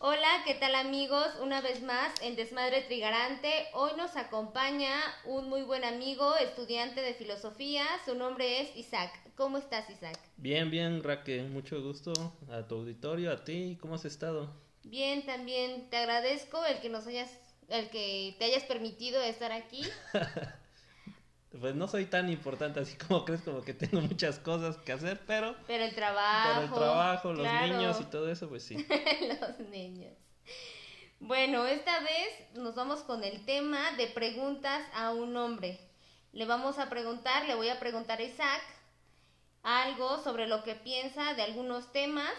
Hola, ¿qué tal amigos? Una vez más en Desmadre Trigarante. Hoy nos acompaña un muy buen amigo, estudiante de filosofía. Su nombre es Isaac. ¿Cómo estás, Isaac? Bien, bien, Raque. Mucho gusto a tu auditorio, a ti. ¿Cómo has estado? Bien, también te agradezco el que nos hayas, el que te hayas permitido estar aquí. Pues no soy tan importante así como crees, como que tengo muchas cosas que hacer, pero... Pero el trabajo. Pero el trabajo, los claro. niños y todo eso, pues sí. los niños. Bueno, esta vez nos vamos con el tema de preguntas a un hombre. Le vamos a preguntar, le voy a preguntar a Isaac algo sobre lo que piensa de algunos temas.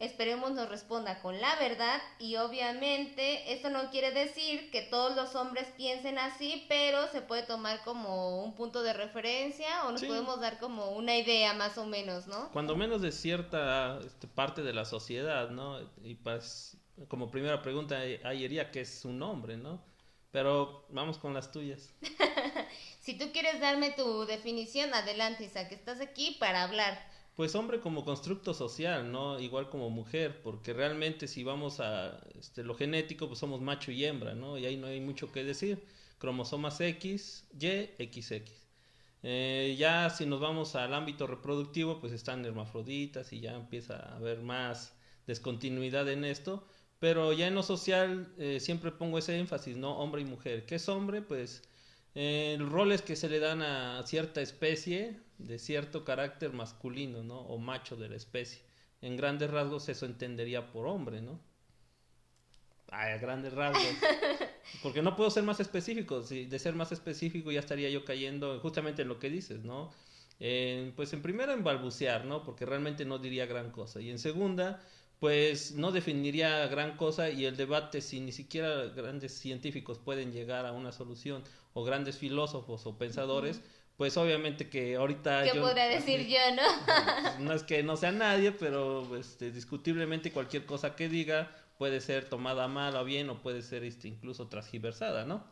Esperemos nos responda con la verdad y obviamente esto no quiere decir que todos los hombres piensen así, pero se puede tomar como un punto de referencia o nos Sí. podemos dar como una idea más o menos, ¿no? Cuando menos de cierta este, parte de la sociedad, ¿no? Y pues, como primera pregunta, ahí iría que es un hombre, ¿no? Pero vamos con las tuyas. Si tú quieres darme tu definición, adelante, Isaac, estás aquí para hablar. Pues hombre como constructo social, ¿no? Igual como mujer, porque realmente si vamos a este, lo genético, pues somos macho y hembra, ¿no? Y ahí no hay mucho que decir. Cromosomas X, Y, XX. Eh, ya si nos vamos al ámbito reproductivo, pues están hermafroditas y ya empieza a haber más descontinuidad en esto. Pero ya en lo social eh, siempre pongo ese énfasis, ¿no? Hombre y mujer. ¿Qué es hombre? Pues eh, roles que se le dan a cierta especie de cierto carácter masculino, ¿no? O macho de la especie. En grandes rasgos eso entendería por hombre, ¿no? Ay, a grandes rasgos. Porque no puedo ser más específico. Si de ser más específico ya estaría yo cayendo justamente en lo que dices, ¿no? Eh, pues en primera en balbucear, ¿no? Porque realmente no diría gran cosa. Y en segunda, pues no definiría gran cosa y el debate si ni siquiera grandes científicos pueden llegar a una solución o grandes filósofos o pensadores, pues obviamente que ahorita ¿Qué yo podría decir yo, no? no es que no sea nadie, pero este, discutiblemente cualquier cosa que diga puede ser tomada mal o bien o puede ser este, incluso transgiversada, ¿no?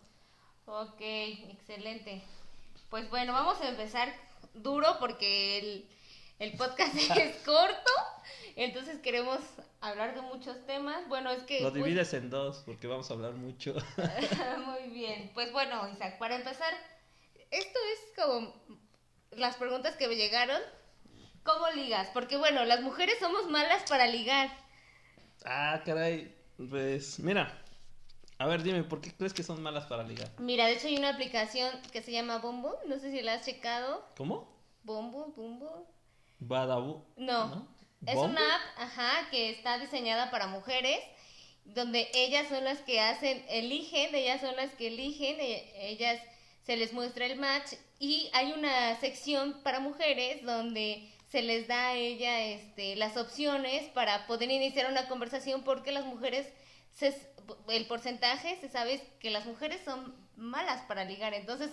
Ok, excelente. Pues bueno, vamos a empezar duro porque el, el podcast es corto, entonces queremos hablar de muchos temas. Bueno, es que... Lo pues, divides en dos porque vamos a hablar mucho. Muy bien. Pues bueno, Isaac, para empezar, esto es como las preguntas que me llegaron. ¿Cómo ligas? Porque bueno, las mujeres somos malas para ligar. ah, caray. Pues mira, a ver, dime, ¿por qué crees que son malas para ligar? Mira, de hecho hay una aplicación que se llama Bumble, no sé si la has checado. ¿Cómo? Bumble, Bumble. Badabu. No. Es una app, ajá, que está diseñada para mujeres, donde ellas son las que hacen, eligen, ellas son las que eligen, e- ellas se les muestra el match y hay una sección para mujeres donde se les da a ella este, las opciones para poder iniciar una conversación porque las mujeres, se, el porcentaje, se sabe que las mujeres son malas para ligar. Entonces,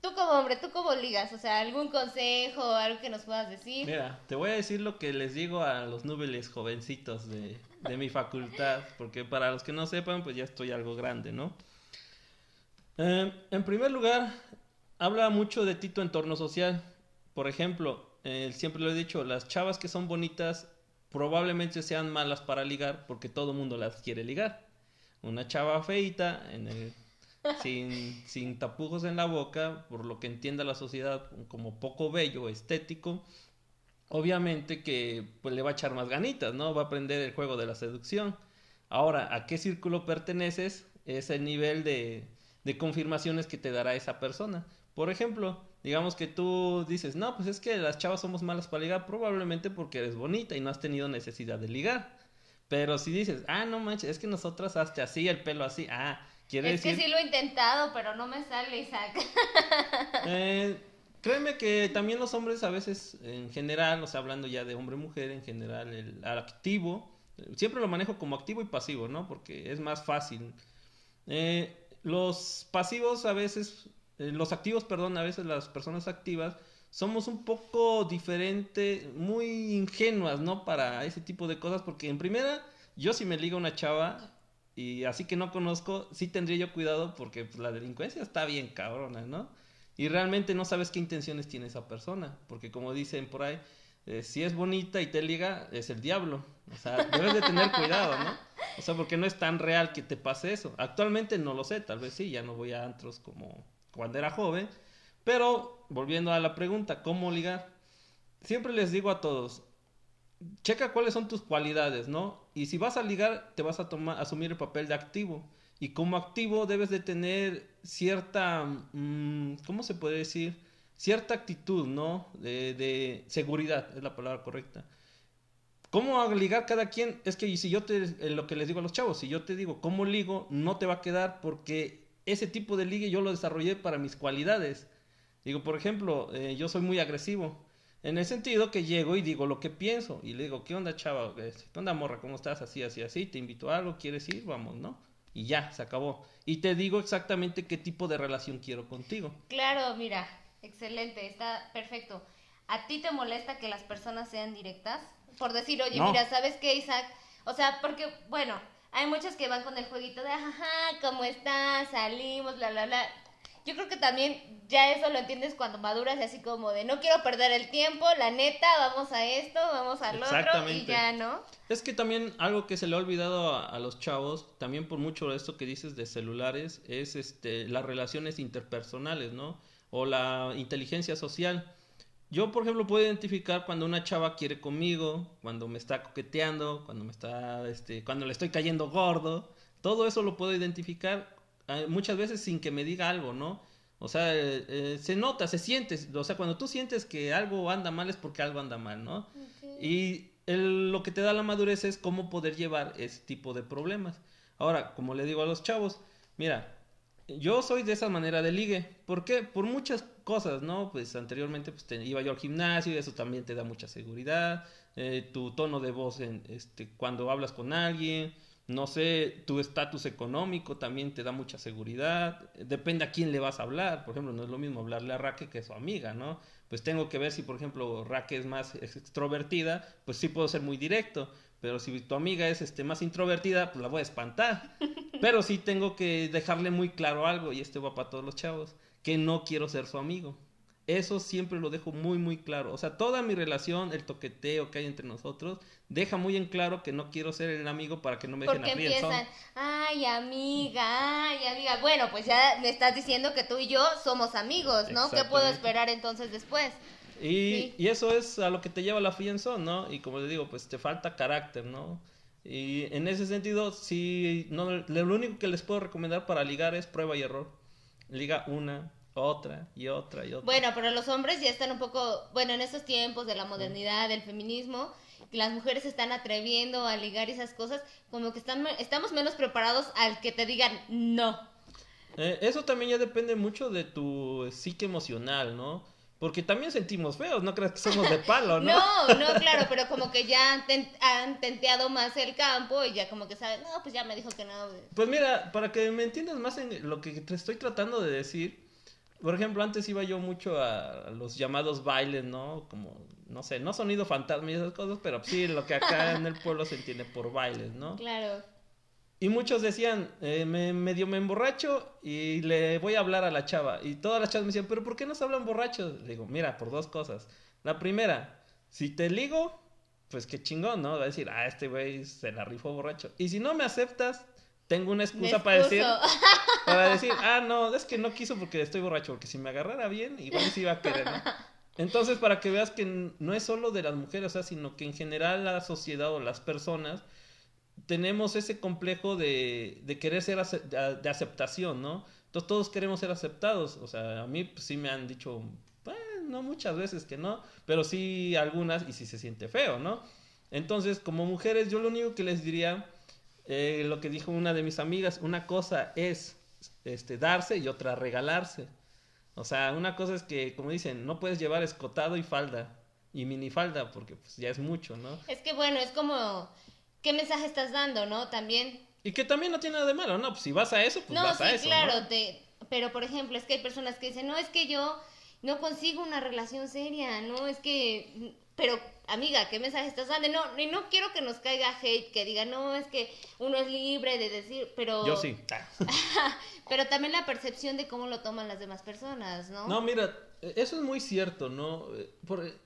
tú como hombre, tú como ligas, o sea, algún consejo, algo que nos puedas decir. Mira, te voy a decir lo que les digo a los núbiles jovencitos de, mi facultad, porque para los que no sepan, pues ya estoy algo grande, ¿no? Eh, en primer lugar, habla mucho de ti tu entorno social. Por ejemplo, eh, siempre lo he dicho, las chavas que son bonitas probablemente sean malas para ligar porque todo el mundo las quiere ligar. Una chava feita, en el, sin, tapujos en la boca, por lo que entienda la sociedad como poco bello, estético, obviamente que pues le va a echar más ganitas, ¿no? Va a aprender el juego de la seducción. Ahora, ¿a qué círculo perteneces? Es el nivel de, de confirmaciones que te dará esa persona. Por ejemplo, digamos que tú dices, no, pues es que las chavas somos malas para ligar, probablemente porque eres bonita y no has tenido necesidad de ligar. Pero si dices, ah, no manches, es que nosotras hasta así, el pelo así, ah, quiere es decir... que sí lo he intentado, pero no me sale, Isaac. Eh, créeme que también los hombres a veces, en general, o sea, hablando ya de hombre-mujer, en general, el activo, siempre lo manejo como activo y pasivo, ¿no? Porque es más fácil. Eh, los pasivos a veces, eh, los activos, perdón, a veces las personas activas, somos un poco diferentes, muy ingenuas, ¿no? Para ese tipo de cosas, porque en primera, yo si me liga una chava y así que no conozco, sí tendría yo cuidado porque pues, la delincuencia está bien cabrona, ¿no? Y realmente no sabes qué intenciones tiene esa persona, porque como dicen por ahí, eh, si es bonita y te liga, es el diablo. O sea, debes de tener cuidado, ¿no? O sea, porque no es tan real que te pase eso. Actualmente no lo sé, tal vez sí, ya no voy a antros como cuando era joven. Pero, volviendo a la pregunta, ¿cómo ligar? Siempre les digo a todos, checa cuáles son tus cualidades, ¿no? Y si vas a ligar, te vas a tomar, asumir el papel de activo. Y como activo debes de tener cierta, mm, ¿cómo se puede decir? Cierta actitud, ¿no? De, seguridad, es la palabra correcta. ¿Cómo ligar cada quien? Es que si yo te, eh, lo que les digo a los chavos, si yo te digo cómo ligo, no te va a quedar porque ese tipo de ligue yo lo desarrollé para mis cualidades. Digo, por ejemplo, eh, yo soy muy agresivo. En el sentido que llego y digo lo que pienso. Y le digo, ¿qué onda, chava? ¿Qué onda, morra? ¿Cómo estás? Así, así, así. Te invito a algo, ¿quieres ir? Vamos, ¿no? Y ya, se acabó. Y te digo exactamente qué tipo de relación quiero contigo. Claro, mira, excelente, está perfecto. ¿A ti te molesta que las personas sean directas? Por decir, oye, mira, ¿sabes qué, Isaac? O sea, porque, bueno, hay muchos que van con el jueguito de, ajá, ¿cómo estás? Salimos, bla, bla, bla. Yo creo que también ya eso lo entiendes cuando maduras y así como de, no quiero perder el tiempo, la neta, vamos a esto, vamos al otro y ya, ¿no? Es que también algo que se le ha olvidado a, a, los chavos, también por mucho de esto que dices de celulares, es este las relaciones interpersonales, ¿no? O la inteligencia social yo, por ejemplo, puedo identificar cuando una chava quiere conmigo, cuando me está coqueteando, cuando me está, este, cuando le estoy cayendo gordo. Todo eso lo puedo identificar muchas veces sin que me diga algo, ¿no? O sea, eh, eh, se nota, se siente. O sea, cuando tú sientes que algo anda mal es porque algo anda mal, ¿no? Y lo que te da la madurez es cómo poder llevar ese tipo de problemas. Ahora, como le digo a los chavos, mira, yo soy de esa manera de ligue. ¿Por qué? Por muchas cosas, ¿no? Pues anteriormente pues, iba yo al gimnasio y eso también te da mucha seguridad. Eh, tu tono de voz en, este, cuando hablas con alguien. No sé, tu estatus económico también te da mucha seguridad. Depende a quién le vas a hablar. Por ejemplo, no es lo mismo hablarle a Raque que a su amiga, ¿no? Pues tengo que ver si, por ejemplo, Raque es más extrovertida, pues sí puedo ser muy directo. Pero si tu amiga es este, más introvertida, pues la voy a espantar. Pero sí tengo que dejarle muy claro algo, y este va para todos los chavos, que no quiero ser su amigo. Eso siempre lo dejo muy, muy claro. O sea, toda mi relación, el toqueteo que hay entre nosotros, deja muy en claro que no quiero ser el amigo para que no me dejen Porque empiezan, ay, amiga, ay, amiga. Bueno, pues ya me estás diciendo que tú y yo somos amigos, ¿no? ¿Qué puedo esperar entonces después? Y, y, eso es a lo que te lleva la friendzone, ¿no? Y como le digo, pues te falta carácter, ¿no? Y en ese sentido, sí, no, lo único que les puedo recomendar para ligar es prueba y error. Liga una, otra y otra y otra. Bueno, pero los hombres ya están un poco, bueno, en estos tiempos de la modernidad, del feminismo, las mujeres se están atreviendo a ligar esas cosas, como que están, estamos menos preparados al que te digan no. Eh, eso también ya depende mucho de tu psique emocional, ¿no? Porque también sentimos feos, no crees que somos de palo, ¿no? no, no, claro, pero como que ya han, tenteado más el campo y ya como que saben, no, pues ya me dijo que no. Pues mira, para que me entiendas más en lo que te estoy tratando de decir, por ejemplo, antes iba yo mucho a los llamados bailes, ¿no? Como, no sé, no sonido fantasma y esas cosas, pero sí, lo que acá en el pueblo se entiende por bailes, ¿no? Claro. Y muchos decían, eh, me, medio me emborracho y le voy a hablar a la chava. Y todas las chavas me decían, pero ¿por qué no se hablan borrachos? Le digo, mira, por dos cosas. La primera, si te ligo, pues qué chingón, ¿no? Va a decir, ah, este güey se la rifó borracho. Y si no me aceptas, tengo una excusa para decir, para decir, ah, no, es que no quiso porque estoy borracho, porque si me agarrara bien, igual sí iba a querer, ¿no? Entonces, para que veas que no es solo de las mujeres, o sea, sino que en general la sociedad o las personas tenemos ese complejo de, de querer ser de aceptación, ¿no? Entonces todos queremos ser aceptados. O sea, a mí pues, sí me han dicho, no muchas veces que no, pero sí algunas y sí se siente feo, ¿no? Entonces, como mujeres, yo lo único que les diría, eh, lo que dijo una de mis amigas, una cosa es este, darse y otra regalarse. O sea, una cosa es que, como dicen, no puedes llevar escotado y falda y minifalda porque pues ya es mucho, ¿no? Es que bueno, es como qué mensaje estás dando, ¿no? También. Y que también no tiene nada de malo, ¿no? Pues si vas a eso, pues vas a eso. Claro, te... pero por ejemplo, es que hay personas que dicen, no, es que yo no consigo una relación seria, no, es que, pero amiga, ¿qué mensaje estás dando? No, y no quiero que nos caiga hate, que diga, no, es que uno es libre de decir, pero... Yo sí. pero también la percepción de cómo lo toman las demás personas, ¿no? No, mira, eso es muy cierto, ¿no?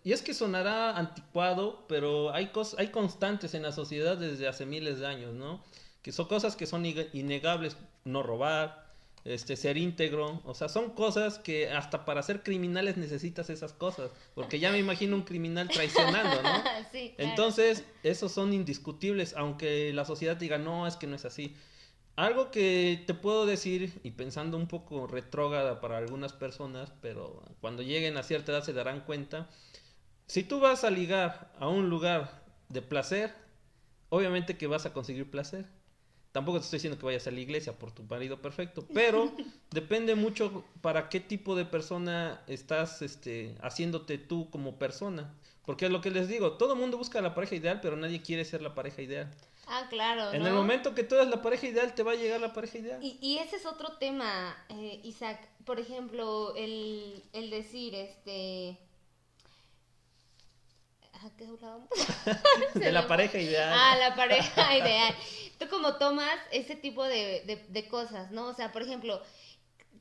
y es que sonará anticuado, pero hay, hay constantes en la sociedad desde hace miles de años, ¿no? que son cosas que son innegables, no robar, este, ser íntegro, o sea, son cosas que hasta para ser criminales necesitas esas cosas, porque ya me imagino un criminal traicionando, ¿no? Entonces, esos son indiscutibles, aunque la sociedad diga, no, es que no es así. Algo que te puedo decir, y pensando un poco retrógrada para algunas personas, pero cuando lleguen a cierta edad se darán cuenta, si tú vas a ligar a un lugar de placer, obviamente que vas a conseguir placer Tampoco te estoy diciendo que vayas a la iglesia por tu marido perfecto, pero depende mucho para qué tipo de persona estás este, haciéndote tú como persona. Porque es lo que les digo, todo el mundo busca la pareja ideal, pero nadie quiere ser la pareja ideal. Ah, claro. En el momento que tú eres la pareja ideal, te va a llegar la pareja ideal. Y, y ese es otro tema, eh, Isaac. Por ejemplo, el, el decir, este qué de la pareja ideal. Ah, la pareja ideal. Tú como tomas ese tipo de, de, cosas, ¿no? O sea, por ejemplo,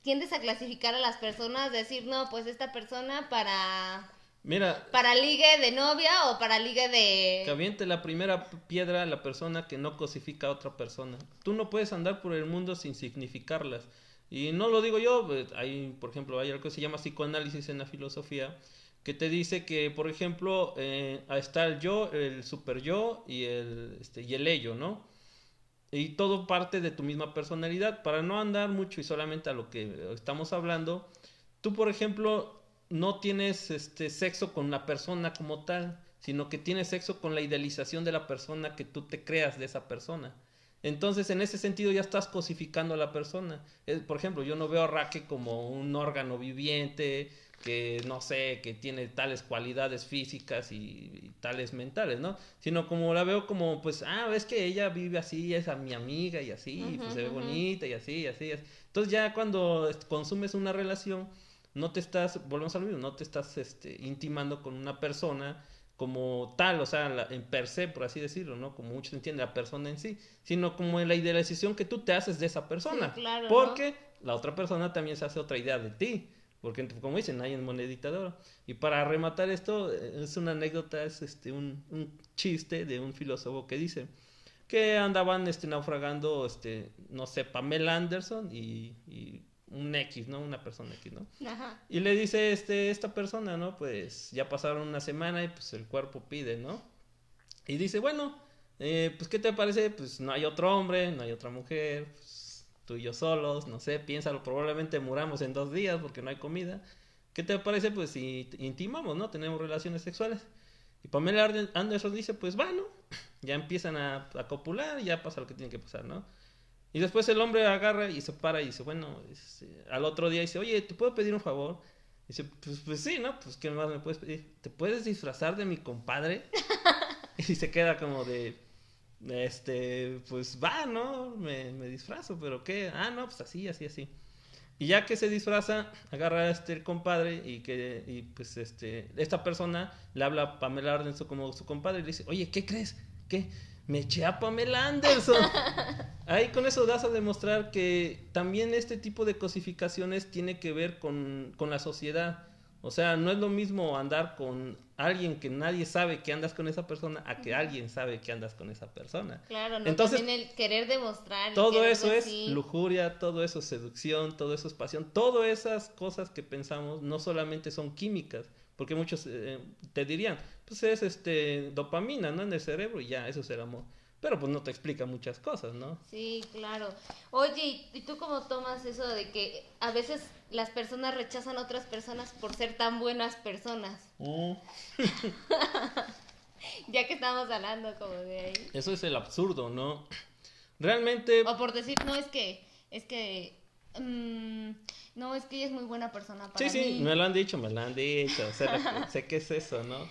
tiendes a clasificar a las personas, decir, no, pues esta persona para... Mira. Para ligue de novia o para ligue de... Que aviente la primera piedra a la persona que no cosifica a otra persona. Tú no puedes andar por el mundo sin significarlas. Y no lo digo yo, pues, hay, por ejemplo, hay algo que se llama psicoanálisis en la filosofía, que te dice que, por ejemplo, eh, está el yo, el super yo y el, este, y el ello, ¿no? Y todo parte de tu misma personalidad. Para no andar mucho y solamente a lo que estamos hablando, tú, por ejemplo, no tienes este sexo con la persona como tal, sino que tienes sexo con la idealización de la persona que tú te creas de esa persona. Entonces, en ese sentido, ya estás cosificando a la persona. por ejemplo, yo no veo a Raque como un órgano viviente, que no sé, que tiene tales cualidades físicas y, tales mentales, ¿no? Sino como la veo como, pues, ah, ves que ella vive así, es a mi amiga y así, pues se ve bonita y así, y así, así. Entonces ya cuando consumes una relación, no te estás, volvemos al mismo, no te estás este, intimando con una persona como tal, o sea, en per se, por así decirlo, ¿no? Como muchos entienden, la persona en sí, sino como en la idealización que tú te haces de esa persona. claro, porque la otra persona también se hace otra idea de ti. Porque, como dicen, hay en monedita de oro. Y para rematar esto, eh, es una anécdota, es este, un, un chiste de un filósofo que dice que andaban este, naufragando, este, no sé, Pamela Anderson y, y un X, ¿no? Una persona X, ¿no? Ajá. Y le dice este, esta persona, ¿no? Pues ya pasaron una semana y pues el cuerpo pide, ¿no? Y dice, bueno, eh, pues ¿qué te parece? Pues no hay otro hombre, no hay otra mujer, pues, tú y yo solos, no sé, piénsalo, probablemente muramos en dos días porque no hay comida. ¿Qué te parece? Pues si intimamos, ¿no? Tenemos relaciones sexuales. Y Pamela Anderson dice, pues bueno, ya empiezan a, copular y ya pasa lo que tiene que pasar, ¿no? Y después el hombre agarra y se para y dice, bueno, este, al otro día dice, oye, ¿te puedo pedir un favor? Y dice, pues, pues sí, ¿no? Pues ¿qué más me puedes pedir? ¿Te puedes disfrazar de mi compadre? y se queda como de, este, pues va, ¿no? Me, me, disfrazo, pero ¿qué? Ah, no, pues así, así, así. Y ya que se disfraza, agarra a este compadre y que, y pues este, esta persona le habla a Pamela Anderson como su compadre y le dice, oye, ¿qué crees? ¿Qué? Me eché a Pamela Anderson. Ahí con eso das a demostrar que también este tipo de cosificaciones tiene que ver con, con la sociedad. O sea, no es lo mismo andar con alguien que nadie sabe que andas con esa persona a que alguien sabe que andas con esa persona. Claro, no Entonces, también el querer demostrar. Todo eso es lujuria, todo eso es seducción, todo eso es pasión, todas esas cosas que pensamos no solamente son químicas, porque muchos eh, te dirían, pues es este dopamina, ¿no? En el cerebro y ya, eso es el amor. Pero pues no te explica muchas cosas, ¿no? Sí, claro. Oye, ¿y tú cómo tomas eso de que a veces las personas rechazan a otras personas por ser tan buenas personas? Mm. ya que estamos hablando como de ahí. Eso es el absurdo, ¿no? Realmente... O por decir, no, es que, es que... Mm, no, es que ella es muy buena persona para Sí, sí, me lo han dicho, me lo han dicho. O sea, sé qué es eso, ¿no?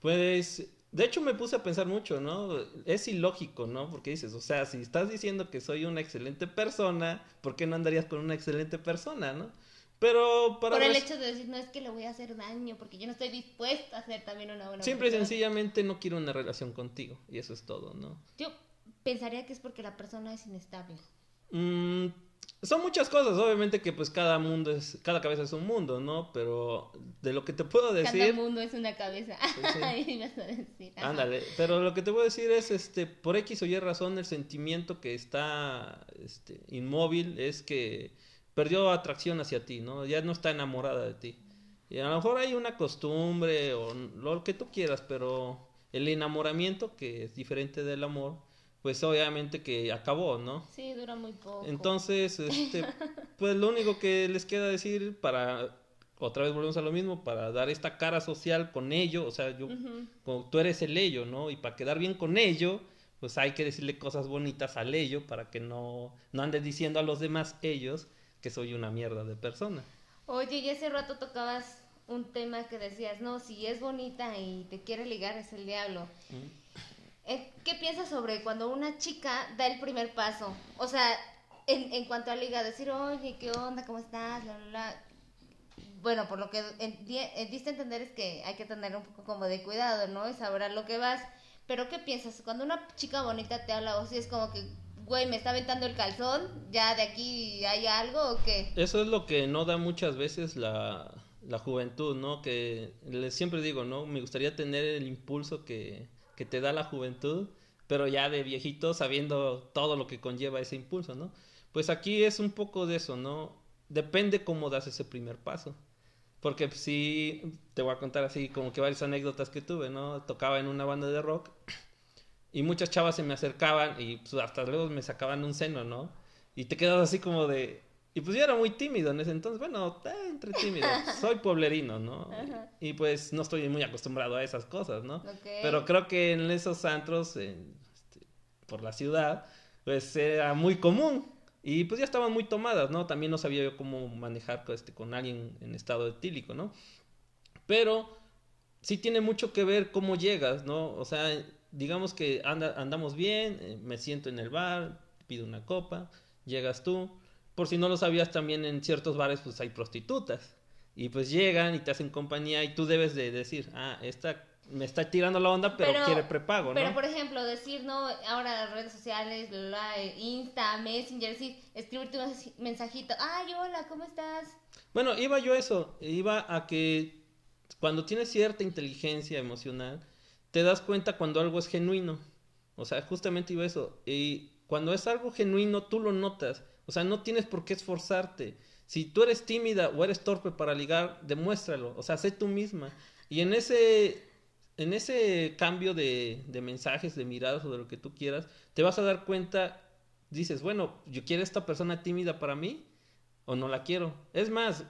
Pues de hecho, me puse a pensar mucho, ¿no? Es ilógico, ¿no? Porque dices, o sea, si estás diciendo que soy una excelente persona, ¿por qué no andarías con una excelente persona, no? Pero para... Por el hecho de decir, no es que le voy a hacer daño, porque yo no estoy dispuesta a hacer también una buena Simple y sencillamente no quiero una relación contigo, y eso es todo, ¿no? Yo pensaría que es porque la persona es inestable. Mm, Son muchas cosas, obviamente que pues cada mundo es, cada cabeza es un mundo, ¿no? Pero de lo que te puedo decir... Cada mundo es una cabeza. Pues Ándale, pero lo que te puedo decir es, este, por X o Y razón, el sentimiento que está este, inmóvil es que perdió atracción hacia ti, ¿no? Ya no está enamorada de ti. Y a lo mejor hay una costumbre o lo que tú quieras, pero el enamoramiento, que es diferente del amor, pues obviamente que acabó, ¿no? Sí, dura muy poco. Entonces, este, pues lo único que les queda decir para, otra vez volvemos a lo mismo, para dar esta cara social con ello, o sea, yo, como tú eres el ello, ¿no? Y para quedar bien con ello, pues hay que decirle cosas bonitas al ello para que no, no andes diciendo a los demás ellos que soy una mierda de persona. Oye, y ese rato tocabas un tema que decías, no, si es bonita y te quiere ligar es el diablo. Eh, ¿Qué piensas sobre cuando una chica da el primer paso? O sea, en, en cuanto a liga, decir, oye, ¿qué onda? ¿Cómo estás? Bueno, por lo que eh, diste a entender es que hay que tener un poco como de cuidado, ¿no? Y saber a lo que vas. Pero ¿qué piensas? Cuando una chica bonita te habla o si es como que, güey, me está aventando el calzón, ya de aquí hay algo o qué? Eso es lo que no da muchas veces la, la juventud, ¿no? Que les siempre digo, ¿no? Me gustaría tener el impulso que que te da la juventud, pero ya de viejito sabiendo todo lo que conlleva ese impulso, ¿no? Pues aquí es un poco de eso, ¿no? Depende cómo das ese primer paso. Porque sí, te voy a contar así como que varias anécdotas que tuve, ¿no? Tocaba en una banda de rock y muchas chavas se me acercaban y pues, hasta luego me sacaban un seno, ¿no? Y te quedas así como de, y pues yo era muy tímido en ese entonces, bueno, eh, entre tímido, soy pueblerino, ¿no? Y pues no estoy muy acostumbrado a esas cosas, ¿no? Pero creo que en esos antros, este, por la ciudad, pues era muy común. Y pues ya estaban muy tomadas, ¿no? También no sabía yo cómo manejar este, con alguien en estado etílico, ¿no? Pero sí tiene mucho que ver cómo llegas, ¿no? O sea, digamos que anda, andamos bien, eh, me siento en el bar, pido una copa, llegas tú por si no lo sabías, también en ciertos bares pues hay prostitutas. Y pues llegan y te hacen compañía y tú debes de decir, ah, esta me está tirando la onda, pero, quiere prepago, ¿no? Pero, por ejemplo, decir, ¿no? Ahora las redes sociales, Insta, Messenger, sí, escribirte un mensajito. Ay, hola, ¿cómo estás? Bueno, iba yo a eso. Iba a que cuando tienes cierta inteligencia emocional, te das cuenta cuando algo es genuino. O sea, justamente iba eso. Y cuando es algo genuino, tú lo notas. O sea, no tienes por qué esforzarte. Si tú eres tímida o eres torpe para ligar, demuéstralo. O sea, sé tú misma. Y en ese, en ese cambio de, mensajes, de miradas o de lo que tú quieras, te vas a dar cuenta, dices, bueno, yo quiero esta persona tímida para mí o no la quiero. Es más,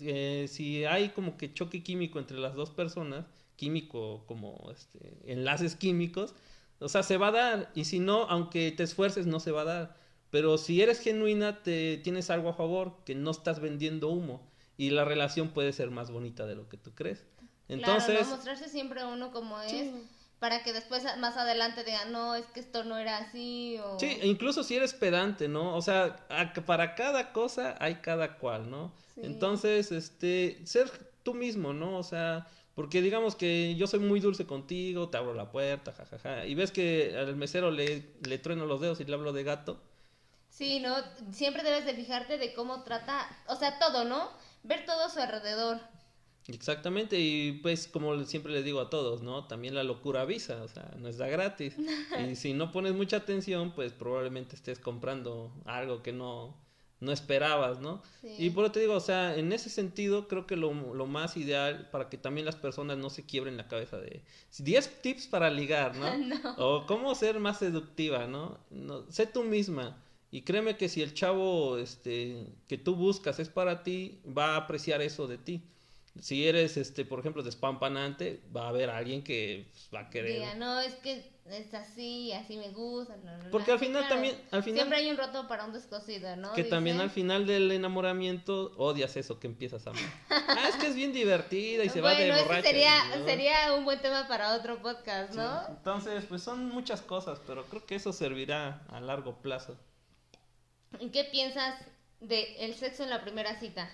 eh, si hay como que choque químico entre las dos personas, químico como este, enlaces químicos, o sea, se va a dar. Y si no, aunque te esfuerces, no se va a dar. Pero si eres genuina, te tienes algo a favor, que no estás vendiendo humo y la relación puede ser más bonita de lo que tú crees. Entonces, claro, mostrarse siempre uno como es para que después más adelante digan, no, es que esto no era así o... Sí, e incluso si eres pedante, ¿no? O sea, para cada cosa hay cada cual, ¿no? Entonces, este, ser tú mismo, ¿no? O sea, porque digamos que yo soy muy dulce contigo, te abro la puerta, jajaja, y ves que al mesero le, le trueno los dedos y le hablo de gato, Sí, ¿no? Siempre debes de fijarte de cómo trata, o sea, todo, ¿no? Ver todo a su alrededor. Exactamente, y pues como siempre le digo a todos, ¿no? También la locura avisa, o sea, no está gratis. y si no pones mucha atención, pues probablemente estés comprando algo que no, no esperabas, ¿no? Y por eso te digo, o sea, en ese sentido creo que lo, lo, más ideal para que también las personas no se quiebren la cabeza de 10 tips para ligar, ¿no? no. O cómo ser más seductiva, ¿no? no sé tú misma. Y créeme que si el chavo este, que tú buscas es para ti, va a apreciar eso de ti. Si eres, este, por ejemplo, despampanante, va a haber alguien que pues, va a querer. Diga, no, es que es así, así me gusta. Porque al final también. Al final, siempre hay un roto para un descosido, ¿no? Que también al final del enamoramiento odias eso que empiezas a amar. ah, es que es bien divertida y se va de borracha. Sería, sería un buen tema para otro podcast, ¿no? Entonces, pues son muchas cosas, pero creo que eso servirá a largo plazo. ¿En qué piensas de el sexo en la primera cita?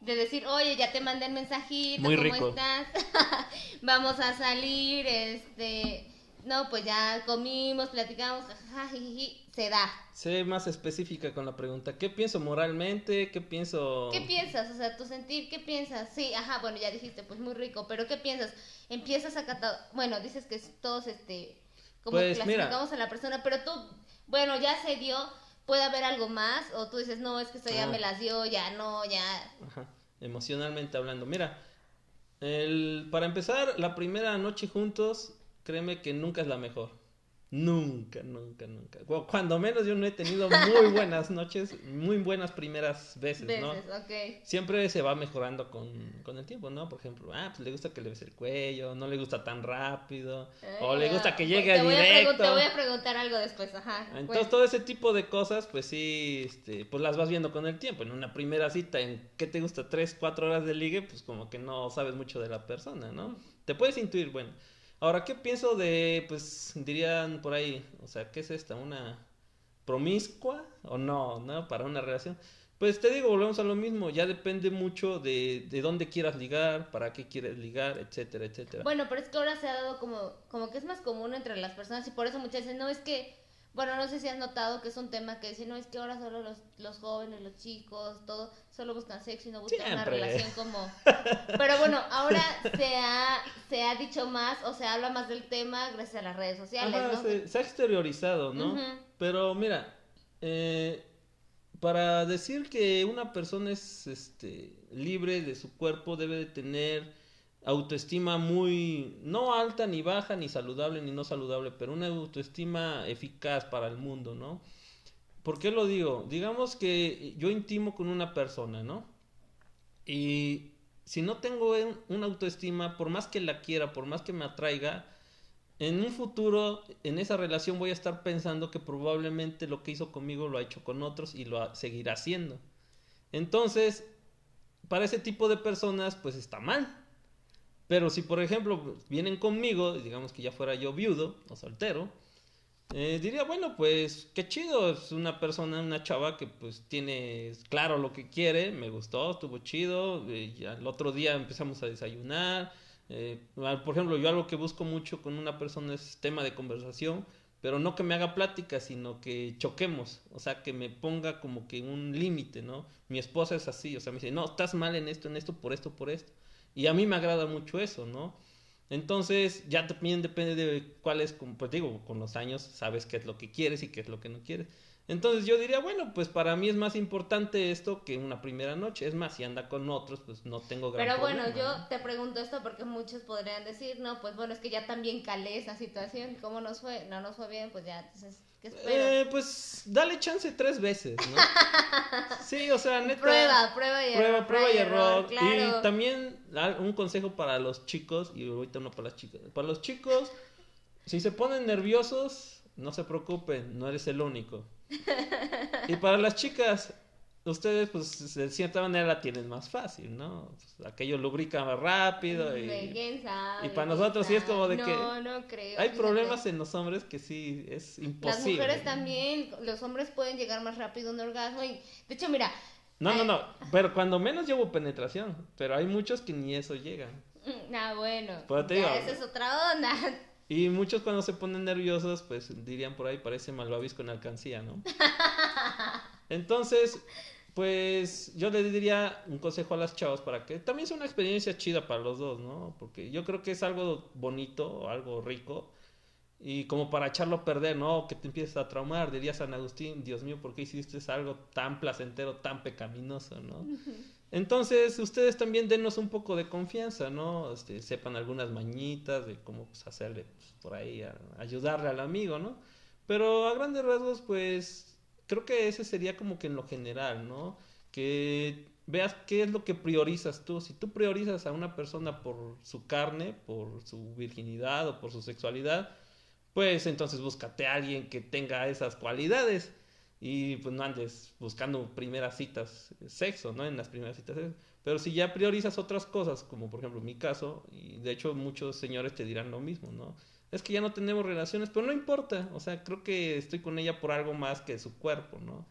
De decir, oye, ya te mandé el mensajito, ¿cómo estás? Vamos a salir, este, no, pues ya comimos, platicamos, se da. Sé más específica con la pregunta. ¿Qué pienso moralmente? ¿Qué pienso...? ¿Qué piensas? O sea, tu sentir, ¿qué piensas? Sí, ajá, bueno, ya dijiste, pues muy rico, pero ¿qué piensas? Empiezas a catar... Bueno, dices que todos, este... Como pues, clasificamos a la persona, pero tú, bueno, ya se dio, puede haber algo más, o tú dices, no, es que esto ya me las dio, ya no, ya... Ajá, emocionalmente hablando. Mira, el, para empezar, la primera noche juntos, créeme que nunca es la mejor. Nunca, nunca, nunca. Cuando menos yo no he tenido muy buenas noches, muy buenas primeras veces, ¿no? Siempre se va mejorando con, con, el tiempo, ¿no? Por ejemplo, ah, pues le gusta que le bese el cuello, no le gusta tan rápido, o le gusta que llegue te directo. te voy a preguntar algo después, ajá. Entonces, todo ese tipo de cosas, pues sí, este, pues las vas viendo con el tiempo. En una primera cita, ¿en qué te gusta? ¿Tres, cuatro horas de ligue? Pues como que no sabes mucho de la persona, ¿no? Te puedes intuir, bueno Ahora, ¿qué pienso de, pues, dirían por ahí, o sea, ¿qué es esta? ¿Una promiscua o no, no? Para una relación. Pues te digo, volvemos a lo mismo, ya depende mucho de, de dónde quieras ligar, para qué quieres ligar, etcétera, etcétera. Bueno, pero es que ahora se ha dado como, como que es más común entre las personas y por eso muchas veces no es que bueno, no sé si has notado que es un tema que dice, no, es que ahora solo los, los jóvenes, los chicos, todo, solo buscan sexo y no buscan una relación como... Pero bueno, ahora se ha, se ha dicho más o se habla más del tema gracias a las redes sociales, ¿no? Se, ha exteriorizado, ¿no? Pero mira, eh, para decir que una persona es este, libre de su cuerpo debe de tener autoestima muy, no alta, ni baja, ni saludable, ni no saludable, pero una autoestima eficaz para el mundo, ¿no? ¿Por qué lo digo? Digamos que yo intimo con una persona, ¿no? Y si no tengo una autoestima, por más que la quiera, por más que me atraiga, en un futuro, en esa relación voy a estar pensando que probablemente lo que hizo conmigo lo ha hecho con otros y lo seguirá haciendo. Entonces, para ese tipo de personas, pues está mal pero si, por ejemplo, vienen conmigo, digamos que ya fuera yo viudo o soltero, eh, diría, bueno, pues qué chido, es una persona, una chava que pues tiene claro lo que quiere, me gustó, estuvo chido, eh, ya el otro día empezamos a desayunar. Eh, por ejemplo, yo algo que busco mucho con una persona es tema de conversación, pero no que me haga plática, sino que choquemos, o sea, que me ponga como que un límite, ¿no? Mi esposa es así, o sea, me dice, no, estás mal en esto, en esto, por esto, por esto. Y a mí me agrada mucho eso, ¿no? Entonces, ya también depende de cuál es, pues digo, con los años sabes qué es lo que quieres y qué es lo que no quieres. Entonces yo diría, bueno, pues para mí es más importante esto que una primera noche. Es más, si anda con otros, pues no tengo gran Pero bueno, yo te pregunto esto porque muchos podrían decir, no, pues bueno, es que ya también calé esa situación. ¿Cómo nos fue? No nos fue bien, pues ya, entonces, Eh, pues dale chance tres veces, ¿no? sí, o sea, neta. Prueba, prueba y error. Prueba, prueba y error. Y también un consejo para los chicos, y ahorita uno para las chicas. Para los chicos, si se ponen nerviosos, no se preocupen, no eres el único. y para las chicas, ustedes pues de cierta manera la tienen más fácil, ¿no? Pues, aquello lubrica más rápido y, y para nosotros sí es como de que no creo, hay problemas en los hombres que sí es imposible. Las mujeres también, los hombres pueden llegar más rápido a un orgasmo y de hecho mira, no, no, no, pero cuando menos llevo penetración, pero hay muchos que ni eso llegan. Ah, bueno. Pues esa es otra onda. Y muchos cuando se ponen nerviosos, pues dirían por ahí, parece malvavisco en alcancía, ¿no? Entonces, pues yo le diría un consejo a las chavas para que también sea una experiencia chida para los dos, ¿no? Porque yo creo que es algo bonito, algo rico, y como para echarlo a perder, ¿no? Que te empieces a traumar, diría San Agustín, Dios mío, ¿por qué hiciste algo tan placentero, tan pecaminoso, ¿no? Entonces, ustedes también denos un poco de confianza, ¿no? Este, sepan algunas mañitas de cómo pues, hacerle pues, por ahí, ayudarle al amigo, ¿no? Pero a grandes rasgos, pues, creo que ese sería como que en lo general, ¿no? Que veas qué es lo que priorizas tú. Si tú priorizas a una persona por su carne, por su virginidad o por su sexualidad, pues entonces búscate a alguien que tenga esas cualidades y pues no andes buscando primeras citas sexo, ¿no? En las primeras citas Pero si ya priorizas otras cosas, como por ejemplo mi caso, y de hecho muchos señores te dirán lo mismo, ¿no? Es que ya no tenemos relaciones, pero no importa, o sea, creo que estoy con ella por algo más que su cuerpo, ¿no?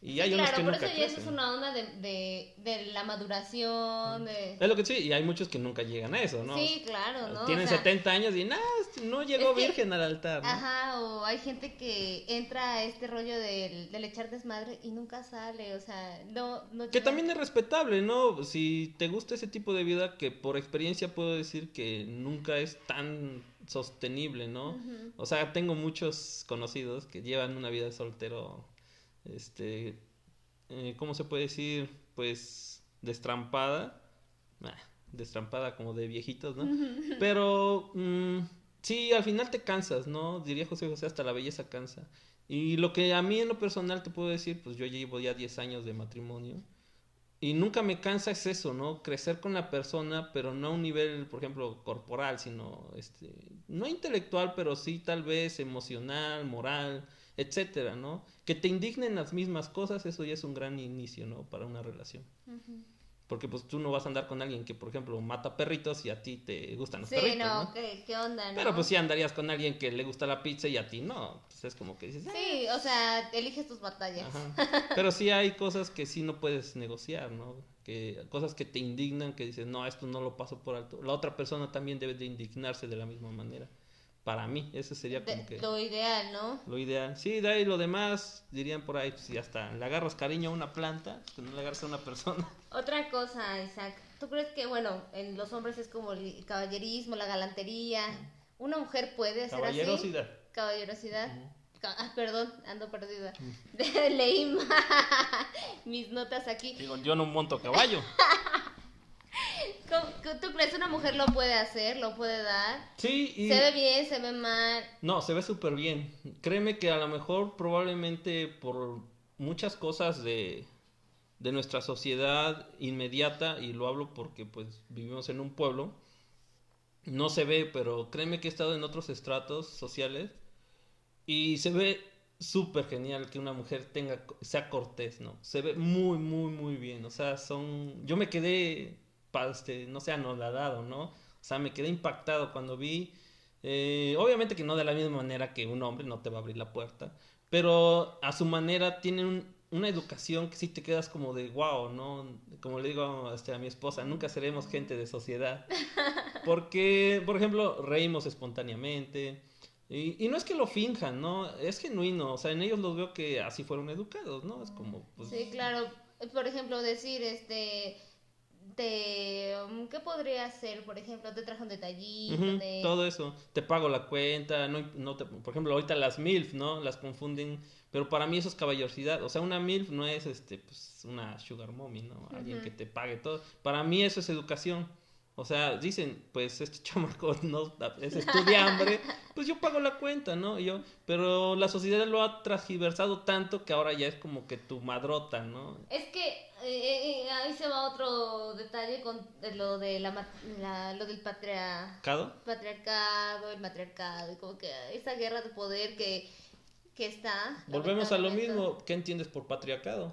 Y hay unos claro, que por nunca eso ya eso es una onda de, de, de la maduración, de... Es lo que sí, y hay muchos que nunca llegan a eso, ¿no? Sí, claro, ¿no? Tienen O sea, 70 años y nada, no llegó Es que- virgen al altar. ¿no? Ajá, o hay gente que entra a este rollo del, del echar desmadre y nunca sale, o sea, no... no Que llega- también es respetable, ¿no? Si te gusta ese tipo de vida, que por experiencia puedo decir que nunca es tan sostenible, ¿no? O sea, tengo muchos conocidos que llevan una vida de soltero, este, eh, ¿cómo se puede decir? Pues destrampada, Ah, destrampada como de viejitos, ¿no? Pero mm, sí, al final te cansas, ¿no? Diría José José, hasta la belleza cansa. Y lo que a mí en lo personal te puedo decir, pues yo llevo ya 10 años de matrimonio. Y nunca me cansa es eso, ¿no? Crecer con la persona, pero no a un nivel, por ejemplo, corporal, sino, este, no intelectual, pero sí tal vez emocional, moral, etcétera, ¿no? Que te indignen las mismas cosas, eso ya es un gran inicio, ¿no? Para una relación. Porque pues tú no vas a andar con alguien que, por ejemplo, mata perritos y a ti te gustan los Sí, perritos, no, ¿no? ¿qué, qué onda, no? Pero pues sí andarías con alguien que le gusta la pizza y a ti no. Pues es como que dices, "Ah". Sí, o sea, eliges tus batallas. Ajá. Pero sí hay cosas que sí no puedes negociar, ¿no? Que cosas que te indignan, que dices, no, esto no lo paso por alto. La otra persona también debe de indignarse de la misma manera. Para mí, eso sería como que Lo ideal, ¿no? lo ideal. Sí, de ahí lo demás, dirían por ahí, pues si hasta le agarras cariño a una planta, que no le agarras a una persona. Otra cosa, Isaac, ¿tú crees que, bueno, en los hombres es como el caballerismo, la galantería? ¿Una mujer puede hacer así? Caballerosidad. Caballerosidad. Ah, perdón, ando perdida. Leí mis notas aquí. Digo, yo no monto caballo. ¿Cómo- cómo- ¿Tú crees que una mujer lo puede hacer, lo puede dar? Sí, y... ¿Se ve bien, se ve mal? No, se ve súper bien. Créeme que a lo mejor probablemente por muchas cosas de, de nuestra sociedad inmediata, y lo hablo porque pues vivimos en un pueblo, no se ve, pero créeme que he estado en otros estratos sociales y se ve súper genial que una mujer tenga, sea cortés, ¿no? Se ve muy, muy, muy bien. O sea, son... Yo me quedé, este, no sé, anodadado, ¿no? O sea, me quedé impactado cuando vi... eh, obviamente que no de la misma manera que un hombre no te va a abrir la puerta, pero a su manera tiene un- una educación que sí te quedas como de wow, ¿no? Como le digo este, a mi esposa, nunca seremos gente de sociedad. Porque, por ejemplo, reímos espontáneamente. Y, y no es que lo finjan, ¿no? Es genuino. O sea, en ellos los veo que así fueron educados, ¿no? Es como, pues... Sí, claro. Por ejemplo, decir, este, te, um, ¿qué podría ser? Por ejemplo, te trajo un detallito de... todo eso. Te pago la cuenta, no, no te- por ejemplo, ahorita las MILF, ¿no? Las confunden, pero para mí eso es caballerosidad. O sea, una MILF no es este, pues, una sugar mommy, ¿no? Alguien que te pague todo. Para mí eso es educación. O sea, dicen, pues este chamaco no es estudiambre, pues yo pago la cuenta, ¿no? Y yo, pero la sociedad lo ha transgiversado tanto que ahora ya es como que tu madrota, ¿no? Es que eh, eh, ahí se va otro detalle con lo de la, la- lo del patria, ¿Cado? patriarcado, el matriarcado, y como que esa guerra de poder que, que está. Volvemos a lo mismo. ¿Qué entiendes por patriarcado?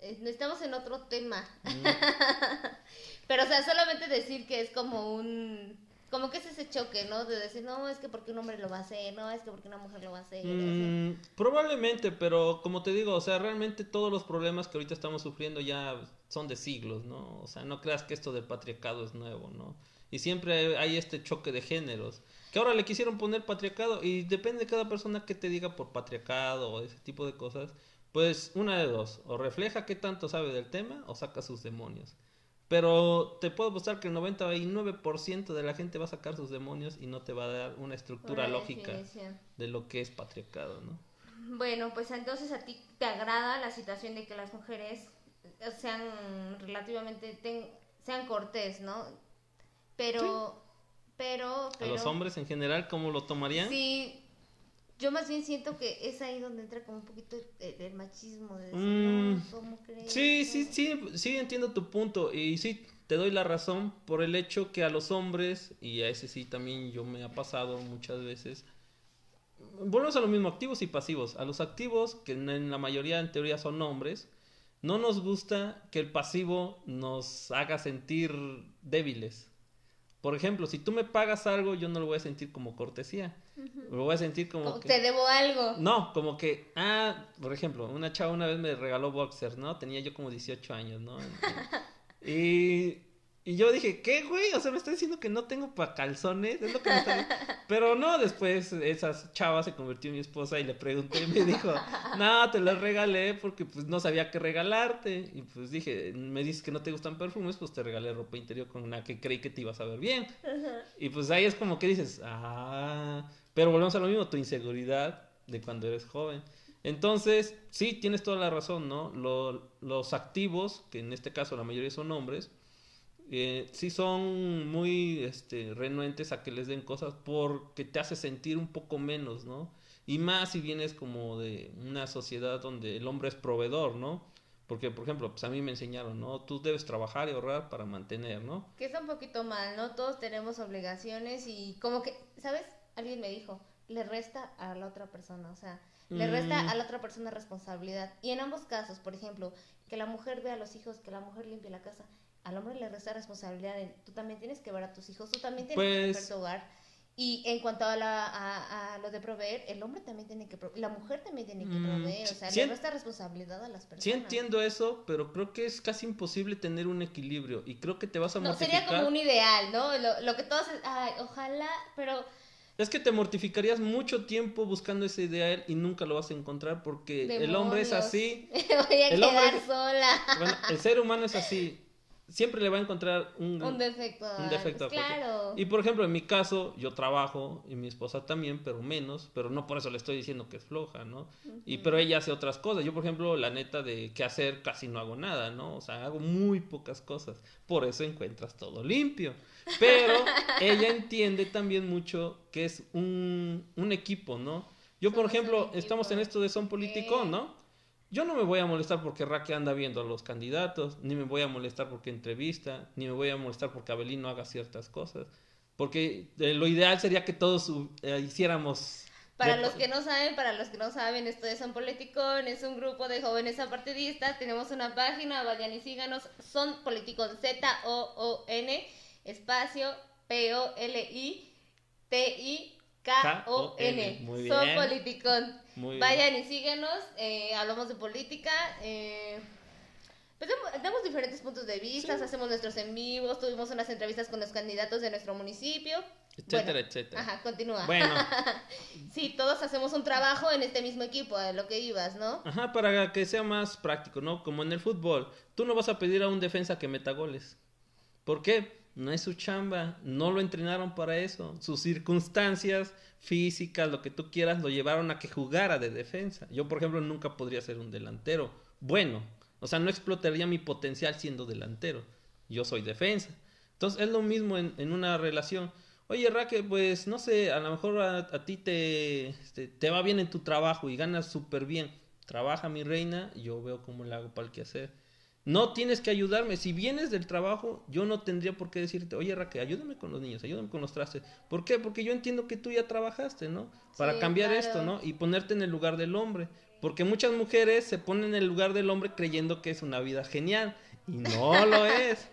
Eh, Estamos en otro tema. Mm. Pero, o sea, solamente decir que es como un... Como que es ese choque, ¿no? De decir, no, es que porque un hombre lo va a hacer, no, es que porque una mujer lo va a hacer. Mm, probablemente, pero como te digo, o sea, realmente todos los problemas que ahorita estamos sufriendo ya son de siglos, ¿no? O sea, no creas que esto del patriarcado es nuevo, ¿no? Y siempre hay este choque de géneros, que ahora le quisieron poner patriarcado y depende de cada persona que te diga por patriarcado o ese tipo de cosas, pues una de dos, o refleja qué tanto sabe del tema o saca sus demonios. Pero te puedo apostar que el 99% de la gente va a sacar sus demonios y no te va a dar una estructura Una lógica de lo que es patriarcado, ¿no? Bueno, pues entonces a ti te agrada la situación de que las mujeres sean relativamente, ten- sean cortés, ¿no? Pero, pero, A pero... los hombres en general, ¿cómo lo tomarían? Sí, yo más bien siento que es ahí donde entra como un poquito el, el machismo de decir, Mm, no, ¿cómo crees? Sí, sí, sí, sí, entiendo tu punto y sí, te doy la razón por el hecho que a los hombres, y a ese sí también yo me ha pasado muchas veces, volvemos a lo mismo, activos y pasivos. A los activos, que en la mayoría en teoría son hombres, no nos gusta que el pasivo nos haga sentir débiles. Por ejemplo, si tú me pagas algo, yo no lo voy a sentir como cortesía. Lo voy a sentir como, Como que... Te debo algo. No, como que, ah, por ejemplo, una chava una vez me regaló boxers, ¿no? Tenía yo como 18 años, ¿no? Y, y yo dije, ¿qué, güey? O sea, me está diciendo que no tengo para calzones, es lo que me está Pero no, después esa chava se convirtió en mi esposa y le pregunté y me dijo, no, te las regalé porque pues no sabía qué regalarte. Y pues dije, me dices que no te gustan perfumes, pues te regalé ropa interior con una que creí que te ibas a ver bien. Y pues ahí es como que dices, ah, pero volvemos a lo mismo, tu inseguridad de cuando eres joven. Entonces, sí, tienes toda la razón, ¿no? Lo- los activos, que en este caso la mayoría son hombres, eh, sí son muy este, renuentes a que les den cosas porque te hace sentir un poco menos, ¿no? Y más si vienes como de una sociedad donde el hombre es proveedor, ¿no? Porque, por ejemplo, pues a mí me enseñaron, ¿no? Tú debes trabajar y ahorrar para mantener, ¿no? Que está un poquito mal, ¿no? Todos tenemos obligaciones y como que, ¿sabes? Alguien me dijo, le resta a la otra persona, o sea, le Mm. resta a la otra persona responsabilidad. Y en ambos casos, por ejemplo, que la mujer vea a los hijos, que la mujer limpie la casa, al hombre le resta responsabilidad tú también tienes que ver a tus hijos, tú también tienes que Pues- ver tu hogar. Y en cuanto a, la, a, a lo de proveer, el hombre también tiene que proveer, la mujer también tiene que Mm, proveer, o sea, sí le resta responsabilidad a las personas. Sí entiendo eso, pero creo que es casi imposible tener un equilibrio y creo que te vas a No, mortificar. sería como un ideal, ¿no? Lo, lo que todos, ay, ojalá, pero Es que te mortificarías mucho tiempo buscando ese ideal y nunca lo vas a encontrar porque el hombre es Demonios. así. Voy a El quedar hombre- sola. Bueno, el ser humano es así. Siempre le va a encontrar un, Un defecto. un defecto pues, claro. Y por ejemplo, en mi caso, yo trabajo y mi esposa también, pero menos, pero no por eso le estoy diciendo que es floja, ¿no? Y pero ella hace otras cosas. Yo, por ejemplo, la neta de qué hacer casi no hago nada, ¿no? O sea, hago muy pocas cosas. Por eso encuentras todo limpio. Pero ella entiende también mucho que es un, un equipo, ¿no? Yo, por Somos ejemplo, estamos en esto de Son Político. ¿no? Yo no me voy a molestar porque Raque anda viendo a los candidatos, ni me voy a molestar porque entrevista, ni me voy a molestar porque Abelino haga ciertas cosas. Porque eh, lo ideal sería que todos eh, hiciéramos... Para los que no saben, para los que no saben, esto de Son Politicón es un grupo de jóvenes apartidistas. Tenemos una página, vayan y síganos. Son Politicón, Z-O-O-N, espacio P-O-L-I-T-I-K-O-N. Muy Son bien. Politicón. Muy Vayan y síguenos. eh, hablamos de política. Eh, pues damos, damos diferentes puntos de vista, hacemos nuestros en vivos, tuvimos unas entrevistas con los candidatos de nuestro municipio. Etcétera, Bueno, etcétera. Ajá, continúa. Bueno, Sí, todos hacemos un trabajo en este mismo equipo, a lo que ibas, ¿no? ajá, para que sea más práctico, ¿no? Como en el fútbol, tú no vas a pedir a un defensa que meta goles. ¿Por qué? No es su chamba, no lo entrenaron para eso. Sus circunstancias físicas, lo que tú quieras, lo llevaron a que jugara de defensa. Yo, por ejemplo, nunca podría ser un delantero. Bueno, o sea, no explotaría mi potencial siendo delantero. Yo soy defensa. Entonces, es lo mismo en, una relación. Oye, Raquel, pues no sé, a lo mejor a, ti te, este, te va bien en tu trabajo y ganas súper bien. Trabaja mi reina, yo veo cómo le hago para el quehacer. No tienes que ayudarme. Si vienes del trabajo, yo no tendría por qué decirte, oye Raquel, ayúdame con los niños, ayúdame con los trastes. ¿Por qué? Porque yo entiendo que tú ya trabajaste, ¿no? Para Sí, cambiar claro. esto, ¿no? Y ponerte en el lugar del hombre. Porque muchas mujeres se ponen en el lugar del hombre creyendo que es una vida genial. Y no lo es.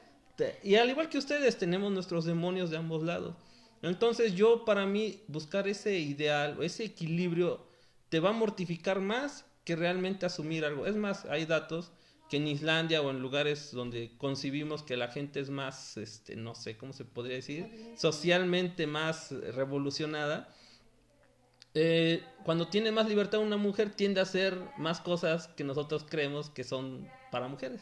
Y al igual que ustedes, tenemos nuestros demonios de ambos lados. Entonces yo, para mí, buscar ese ideal, ese equilibrio, te va a mortificar más que realmente asumir algo. Es más, hay datos que en Islandia o en lugares donde concibimos que la gente es más, este, no sé cómo se podría decir, socialmente más revolucionada, eh, cuando tiene más libertad una mujer tiende a hacer más cosas que nosotros creemos que son para mujeres.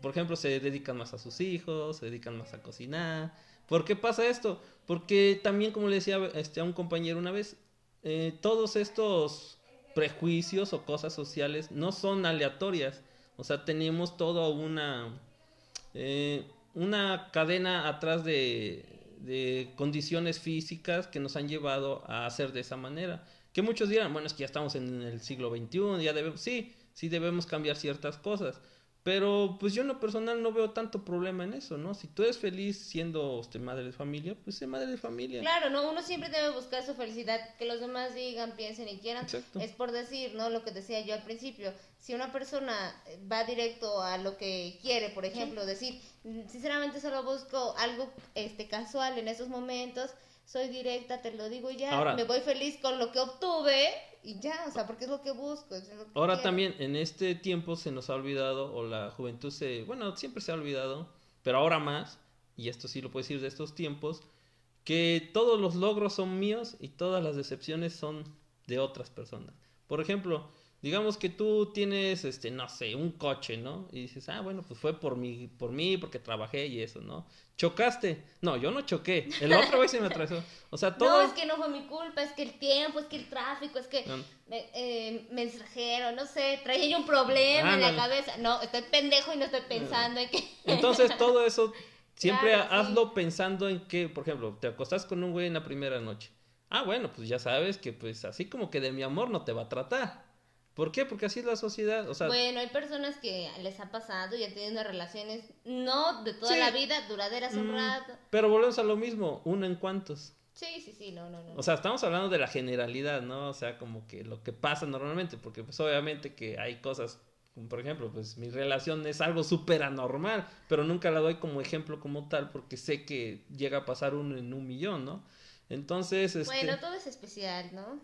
Por ejemplo, se dedican más a sus hijos, se dedican más a cocinar. ¿Por qué pasa esto? Porque también, como le decía este, a un compañero una vez, eh, todos estos prejuicios o cosas sociales no son aleatorias. O sea, tenemos toda una, eh, una cadena atrás de, de condiciones físicas que nos han llevado a hacer de esa manera. Que muchos dirán, bueno, es que ya estamos en el siglo XXI, ya debemos, sí, sí debemos cambiar ciertas cosas. Pero pues yo en lo personal no veo tanto problema en eso, ¿no? Si tú eres feliz siendo este, madre de familia, pues sé madre de familia. Claro, ¿no? Uno siempre debe buscar su felicidad, que los demás digan, piensen y quieran. Exacto. Es por decir, ¿no? Lo que decía yo al principio, si una persona va directo a lo que quiere, por ejemplo, decir, sinceramente solo busco algo este casual en esos momentos, soy directa, te lo digo ya, Ahora- me voy feliz con lo que obtuve y ya, o sea, porque es lo que busco. es lo que Ahora quiero. también en este tiempo se nos ha olvidado, o la juventud se, bueno, siempre se ha olvidado, pero ahora más, y esto sí lo puedo decir de estos tiempos, que todos los logros son míos y todas las decepciones son de otras personas. Por ejemplo, digamos que tú tienes, este, no sé, un coche, ¿no? Y dices, ah, bueno, pues fue por mí, por mí, porque trabajé y eso, ¿no? Chocaste. No, yo no choqué. El otro vez se me atravesó. O sea, todo... No, es que no fue mi culpa, es que el tiempo, es que el tráfico, es que No. me- eh, mensajero, no sé, traía yo un problema en la cabeza. No, estoy pendejo y no estoy pensando en que... Entonces todo eso siempre Claro, sí. hazlo pensando en que, por ejemplo, te acostás con un güey en la primera noche. Ah, bueno, pues ya sabes que pues así como que de mi amor no te va a tratar. ¿Por qué? Porque así es la sociedad, o sea, Bueno, hay personas que les ha pasado y han tenido relaciones, no de toda Sí. la vida, duraderas un mm, rato. pero volvemos a lo mismo, uno en cuantos. Sí, sí, sí, no, no, no. O sea, estamos hablando de la generalidad, ¿no? O sea, como que lo que pasa normalmente, porque pues obviamente que hay cosas, como por ejemplo, pues mi relación es algo súper anormal, pero nunca la doy como ejemplo como tal, porque sé que llega a pasar uno en un millón, ¿no? Entonces, este... Bueno, todo es especial, ¿no?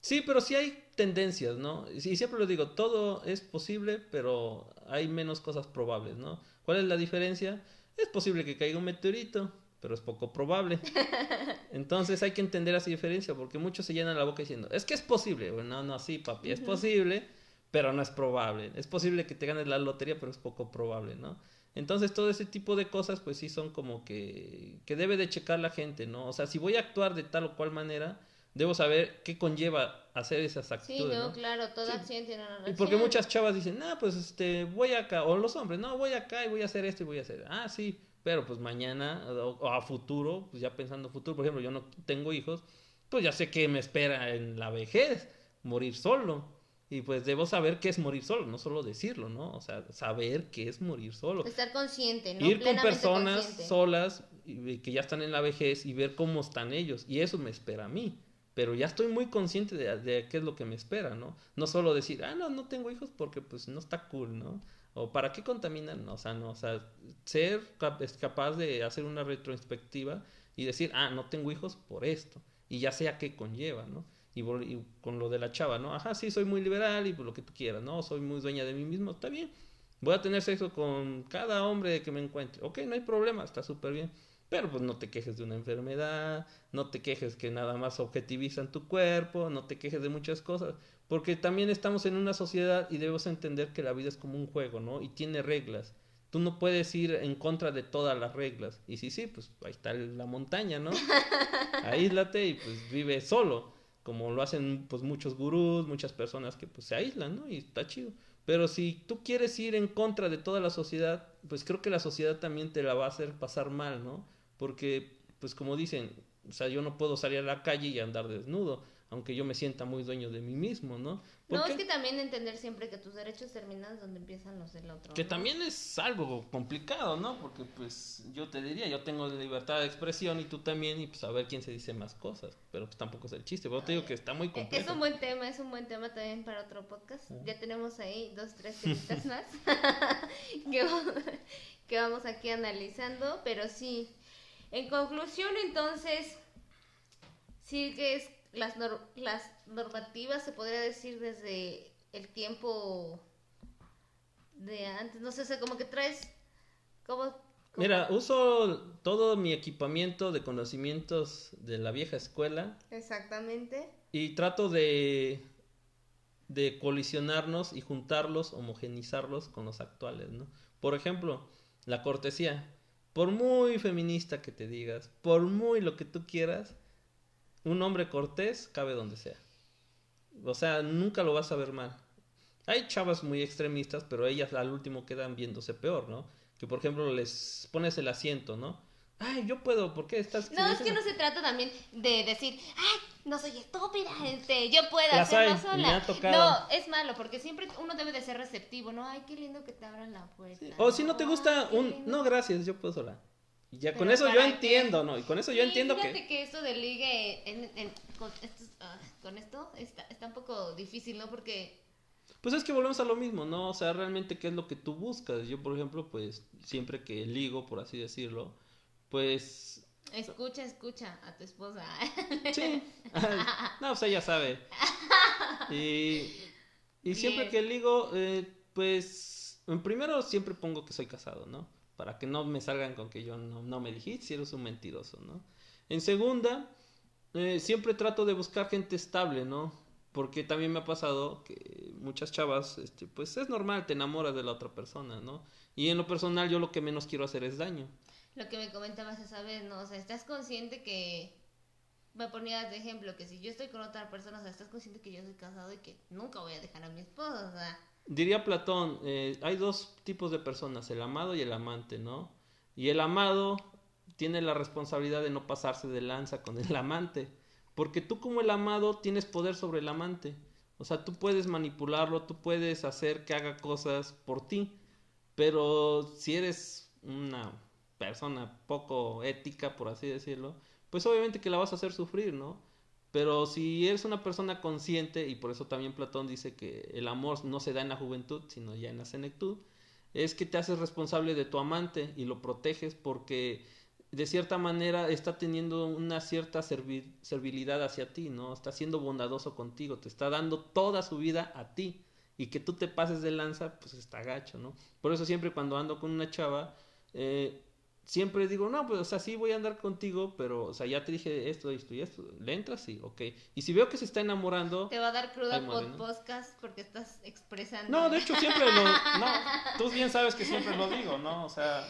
Sí, pero sí hay tendencias, ¿no? Y siempre lo digo, todo es posible, pero hay menos cosas probables, ¿no? ¿Cuál es la diferencia? Es posible que caiga un meteorito, pero es poco probable. Entonces hay que entender esa diferencia, porque muchos se llenan la boca diciendo, es que es posible. Bueno, no, no, sí, papi, es posible, pero no es probable. Es posible que te ganes la lotería, pero es poco probable, ¿no? Entonces todo ese tipo de cosas, pues sí son como que, que debe de checar la gente, ¿no? O sea, si voy a actuar de tal o cual manera, debo saber qué conlleva hacer esas Sí, actitudes, no, ¿no? claro, toda Sí. acción tiene una Y reacción. porque muchas chavas dicen, ah, pues este, voy acá, o los hombres, no, voy acá y voy a hacer esto y voy a hacer, ah, sí, pero pues mañana o, o a futuro, pues ya pensando futuro, por ejemplo, yo no tengo hijos, pues ya sé que me espera en la vejez, morir solo. Y pues debo saber qué es morir solo, no solo decirlo, ¿no? O sea, saber qué es morir solo. Estar consciente, ¿no? Ir con personas consciente. solas y que ya están en la vejez y ver cómo están ellos. Y eso me espera a mí. Pero ya estoy muy consciente de, qué es lo que me espera, ¿no? No solo decir, ah, no, no tengo hijos porque pues no está cool, ¿no? O para qué contaminan, o sea, no, o sea, ser capaz de hacer una retrospectiva y decir, ah, no tengo hijos por esto. Y ya sea qué conlleva, ¿no? Y, y con lo de la chava, ¿no? Ajá, sí, soy muy liberal y pues lo que tú quieras, ¿no? Soy muy dueña de mí mismo, está bien. Voy a tener sexo con cada hombre que me encuentre. Ok, no hay problema, está súper bien. Pero pues no te quejes de una enfermedad, no te quejes que nada más objetivizan tu cuerpo, no te quejes de muchas cosas. Porque también estamos en una sociedad y debemos entender que la vida es como un juego, ¿no? Y tiene reglas. Tú no puedes ir en contra de todas las reglas. Y sí, sí, pues ahí está la montaña, ¿no? Aíslate y pues vive solo. Como lo hacen pues muchos gurús, muchas personas que pues se aíslan, ¿no? Y está chido. Pero si tú quieres ir en contra de toda la sociedad, pues creo que la sociedad también te la va a hacer pasar mal, ¿no? Porque, pues como dicen, o sea, yo no puedo salir a la calle y andar desnudo, aunque yo me sienta muy dueño de mí mismo, ¿no? ¿Por No, es que también entender siempre que tus derechos terminan donde empiezan los del otro. Que ¿no? también es algo complicado, ¿no? Porque pues yo te diría, yo tengo libertad de expresión y tú también, y pues a ver quién se dice más cosas, pero pues tampoco es el chiste, pero te digo que está muy Eh, complejo. Es un buen tema, es un buen tema también para otro podcast. Ah. Ya tenemos ahí dos, tres temitas más que, que vamos aquí analizando, pero sí. En conclusión, entonces, sí que es las, nor- las normativas, se podría decir desde el tiempo de antes, no sé, o sea, como que traes, como... como- Mira, uso todo mi equipamiento de conocimientos de la vieja escuela Exactamente. y trato de, de colisionarnos y juntarlos, homogenizarlos con los actuales, ¿no? Por ejemplo, la cortesía. Por muy feminista que te digas, por muy lo que tú quieras, un hombre cortés cabe donde sea. O sea, nunca lo vas a ver mal. Hay chavas muy extremistas, pero ellas al último quedan viéndose peor, ¿no? Que por ejemplo les pones el asiento, ¿no? Ay, yo puedo, ¿por qué estás? No, es que no se trata también de decir, ay, no soy estúpida, este, yo puedo Las hacerlo hay, sola. me ha tocado. No, es malo, porque siempre uno debe de ser receptivo, ¿no? Ay, qué lindo que te abran la puerta. O si no te gusta un, no, gracias, yo puedo sola. Y ya con eso yo entiendo, ¿no? Y con eso yo entiendo fíjate que... que esto de ligue en, en- con, estos- ah, con esto está, está un poco difícil, ¿no? Porque Pues es que volvemos a lo mismo, ¿no? O sea, realmente qué es lo que tú buscas. Yo, por ejemplo, pues siempre que ligo, por así decirlo, pues escucha, escucha a tu esposa. Sí. no, pues ella sabe. Y, y siempre que ligo, eh, pues, en primero siempre pongo que soy casado, ¿no? Para que no me salgan con que yo no, no me elegí, si eres un mentiroso, ¿no? En segunda, eh, siempre trato de buscar gente estable, ¿no? Porque también me ha pasado que muchas chavas, este, pues es normal, te enamoras de la otra persona, ¿no? Y en lo personal yo lo que menos quiero hacer es daño. Lo que me comentabas esa vez, ¿no? O sea, estás consciente que. Me ponías de ejemplo que si yo estoy con otra persona, o sea, estás consciente que yo soy casado y que nunca voy a dejar a mi esposo, o sea. Diría Platón, eh, hay dos tipos de personas, el amado y el amante, ¿no? Y el amado tiene la responsabilidad de no pasarse de lanza con el amante, porque tú como el amado tienes poder sobre el amante. O sea, tú puedes manipularlo, tú puedes hacer que haga cosas por ti, pero si eres una persona poco ética, por así decirlo, pues obviamente que la vas a hacer sufrir, ¿no? Pero si eres una persona consciente, y por eso también Platón dice que el amor no se da en la juventud, sino ya en la senectud, es que te haces responsable de tu amante y lo proteges porque de cierta manera está teniendo una cierta servi- servilidad hacia ti, ¿no? Está siendo bondadoso contigo, te está dando toda su vida a ti. Y que tú te pases de lanza, pues está gacho, ¿no? Por eso siempre cuando ando con una chava, eh, siempre digo, no, pues, o sea, sí voy a andar contigo, pero, o sea, ya te dije esto, esto y esto. ¿Le entras? Sí, ok. Y si veo que se está enamorando... Te va a dar cruda por ¿no? podcast porque estás expresando. No, de hecho siempre lo... No, tú bien sabes que siempre lo digo, ¿no? O sea,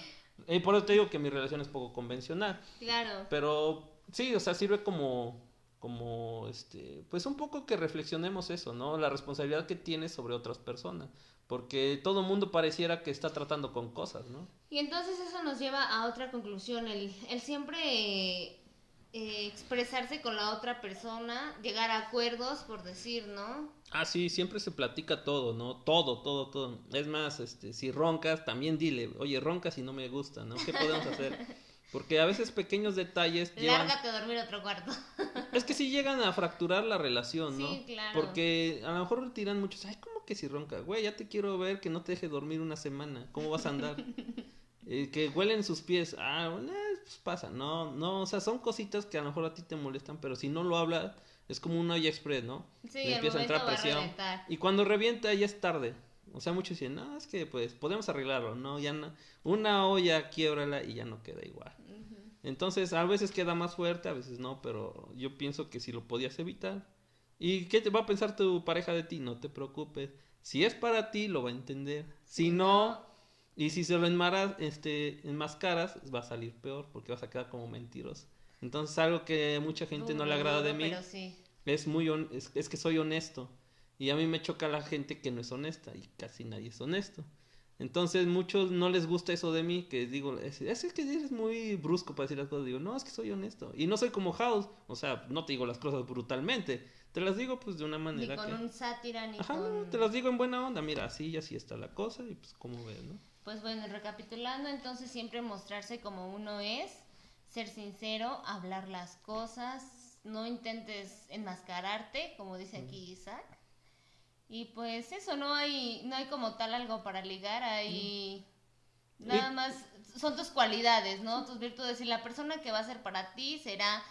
y por eso te digo que mi relación es poco convencional. Claro. Pero sí, o sea, sirve como, como, este, pues un poco que reflexionemos eso, ¿no? La responsabilidad que tienes sobre otras personas. Porque todo mundo pareciera que está tratando con cosas, ¿no? Y entonces eso nos lleva a otra conclusión, el, el siempre eh, eh, expresarse con la otra persona, llegar a acuerdos, por decir, ¿no? Ah, sí, siempre se platica todo, ¿no? Todo, todo, todo. Es más, este, si roncas, también dile, oye, roncas y no me gusta, ¿no? ¿Qué podemos hacer? Porque a veces pequeños detalles llevan... Lárgate a dormir otro cuarto. Es que sí llegan a fracturar la relación, ¿no? Sí, claro. Porque a lo mejor tiran muchos, ay, ¿cómo que si ronca? Güey, ya te quiero ver que no te deje dormir una semana. ¿Cómo vas a andar? Eh, que huelen sus pies. Ah, bueno, eh, pues pasa. No, no, o sea, son cositas que a lo mejor a ti te molestan, pero si no lo hablas, es como una olla express, ¿no? Sí, Le empieza a entrar a presión. Y cuando revienta ya es tarde. O sea, muchos dicen, no, es que pues podemos arreglarlo, no, ya no. Una olla quiebrala y ya no queda igual. Entonces, a veces queda más fuerte, a veces no, pero yo pienso que si lo podías evitar. ¿Y qué te va a pensar tu pareja de ti? No te preocupes. Si es para ti, lo va a entender. Si no, y si se lo enmaras, este, enmascaras, va a salir peor porque vas a quedar como mentiroso. Entonces, algo que mucha gente no le agrada de mí sí. es muy es que soy honesto. Y a mí me choca la gente que no es honesta y casi nadie es honesto. Entonces, muchos no les gusta eso de mí, que digo, es, es que eres muy brusco para decir las cosas. Digo, no, es que soy honesto. Y no soy como House, o sea, no te digo las cosas brutalmente. Te las digo pues de una Ni manera con que... un sátira, ni Ajá, no, con... te las digo en buena onda. Mira, así y así está la cosa y pues como ves, ¿no? Pues bueno, recapitulando, entonces siempre mostrarse como uno es, ser sincero, hablar las cosas, no intentes enmascararte, como dice aquí Isaac. Y pues eso, no hay, no hay como tal algo para ligar, hay nada más, son tus cualidades, ¿no? Tus virtudes y la persona que va a ser para ti será,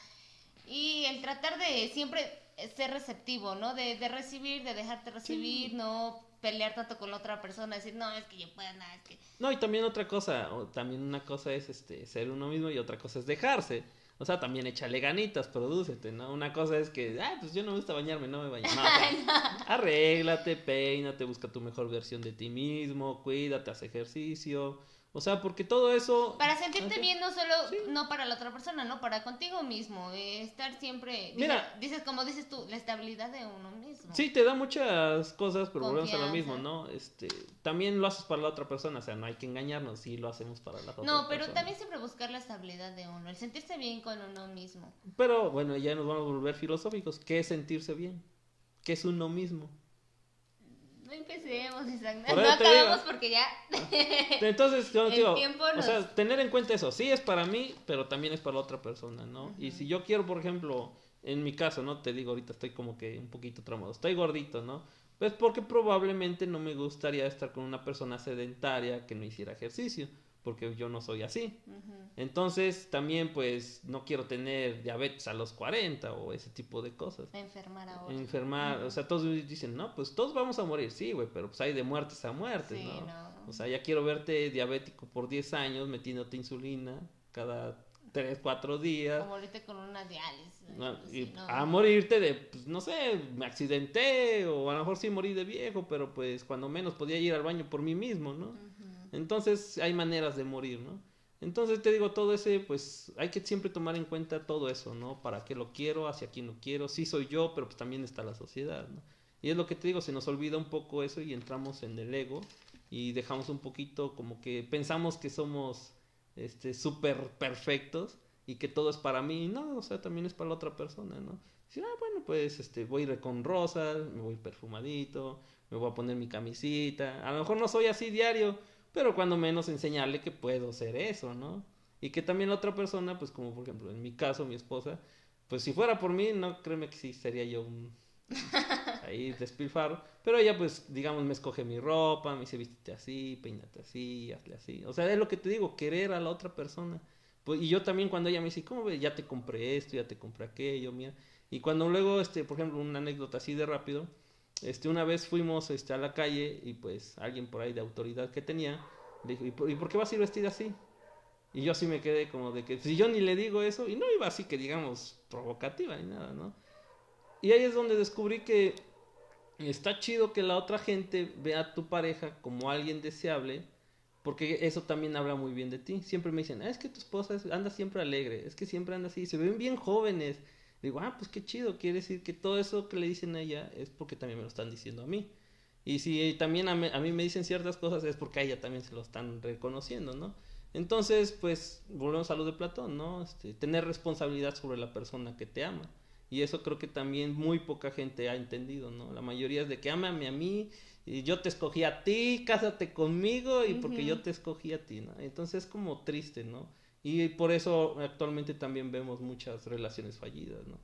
y el tratar de siempre ser receptivo, ¿no? De, de recibir, de dejarte recibir, no pelear tanto con la otra persona, decir, no, es que yo puedo, no, es que... No, y también otra cosa, o también una cosa es este ser uno mismo y otra cosa es dejarse. O sea, también échale ganitas, prodúcete, ¿no? Una cosa es que, ah, pues yo no me gusta bañarme, no me baño. No, o sea, arréglate, peínate, busca tu mejor versión de ti mismo, cuídate, haz ejercicio. O sea, porque todo eso... Para sentirte bien no solo, no para la otra persona, no, para contigo mismo, eh, estar siempre... Mira. Dices, como dices tú, la estabilidad de uno mismo. Sí, te da muchas cosas, pero volvemos a lo mismo, ¿no? Este, también lo haces para la otra persona, o sea, no hay que engañarnos, sí lo hacemos para la otra persona. No, pero también siempre buscar la estabilidad de uno, el sentirse bien con uno mismo. Pero bueno, ya nos vamos a volver filosóficos. ¿Qué es sentirse bien? ¿Qué es uno mismo? No empecemos, Isaac. No acabamos porque ya. Entonces, yo digo, o sea, tener en cuenta eso, sí es para mí, pero también es para la otra persona, ¿no? Y si yo quiero, por ejemplo, en mi caso, ¿no? Te digo, ahorita estoy como que un poquito tramado, estoy gordito, ¿no? Pues porque probablemente no me gustaría estar con una persona sedentaria que no hiciera ejercicio porque yo no soy así. Entonces, también pues no quiero tener diabetes a los 40 o ese tipo de cosas. Enfermar ahora. Enfermar, o sea, todos dicen, no, pues todos vamos a morir, sí, güey, pero pues hay de muertes a muertes, ¿no? O sea, ya quiero verte diabético por 10 años metiéndote insulina cada 3, 4 días. O morirte con una diálisis. y A morirte de, pues no sé, me accidenté o a lo mejor sí morí de viejo, pero pues cuando menos podía ir al baño por mí mismo, ¿no? Entonces hay maneras de morir, ¿no? Entonces te digo, todo ese, pues hay que siempre tomar en cuenta todo eso, ¿no? Para qué lo quiero, hacia quién lo quiero, sí soy yo, pero pues también está la sociedad, ¿no? Y es lo que te digo, se nos olvida un poco eso y entramos en el ego y dejamos un poquito como que pensamos que somos este súper perfectos y que todo es para mí, no, o sea, también es para la otra persona, ¿no? Decir, ah, bueno, pues este voy a ir con rosas, me voy perfumadito, me voy a poner mi camisita, a lo mejor no soy así diario, pero cuando menos enseñarle que puedo ser eso, ¿no? Y que también la otra persona, pues como por ejemplo en mi caso, mi esposa, pues si fuera por mí, no créeme que sí sería yo un ahí despilfarro, pero ella pues digamos me escoge mi ropa, me dice vístete así, peínate así, hazle así, o sea, es lo que te digo, querer a la otra persona. Pues, y yo también cuando ella me dice, ¿cómo ves? Ya te compré esto, ya te compré aquello, mira. Y cuando luego, este, por ejemplo, una anécdota así de rápido, este, una vez fuimos este, a la calle y pues alguien por ahí de autoridad que tenía le dijo, ¿y por, qué vas a ir vestida así? Y yo así me quedé como de que si yo ni le digo eso, y no iba así que digamos provocativa ni nada, ¿no? Y ahí es donde descubrí que está chido que la otra gente vea a tu pareja como alguien deseable, porque eso también habla muy bien de ti. Siempre me dicen, ah, es que tu esposa anda siempre alegre, es que siempre anda así, se ven bien jóvenes Digo, ah, pues qué chido, quiere decir que todo eso que le dicen a ella es porque también me lo están diciendo a mí. Y si también a, mí me dicen ciertas cosas es porque a ella también se lo están reconociendo, ¿no? Entonces, pues, volvemos a lo de Platón, ¿no? Este, tener responsabilidad sobre la persona que te ama. Y eso creo que también muy poca gente ha entendido, ¿no? La mayoría es de que ámame a mí, y yo te escogí a ti, cásate conmigo, y porque yo te escogí a ti, ¿no? Entonces es como triste, ¿no? Y por eso actualmente también vemos muchas relaciones fallidas, ¿no?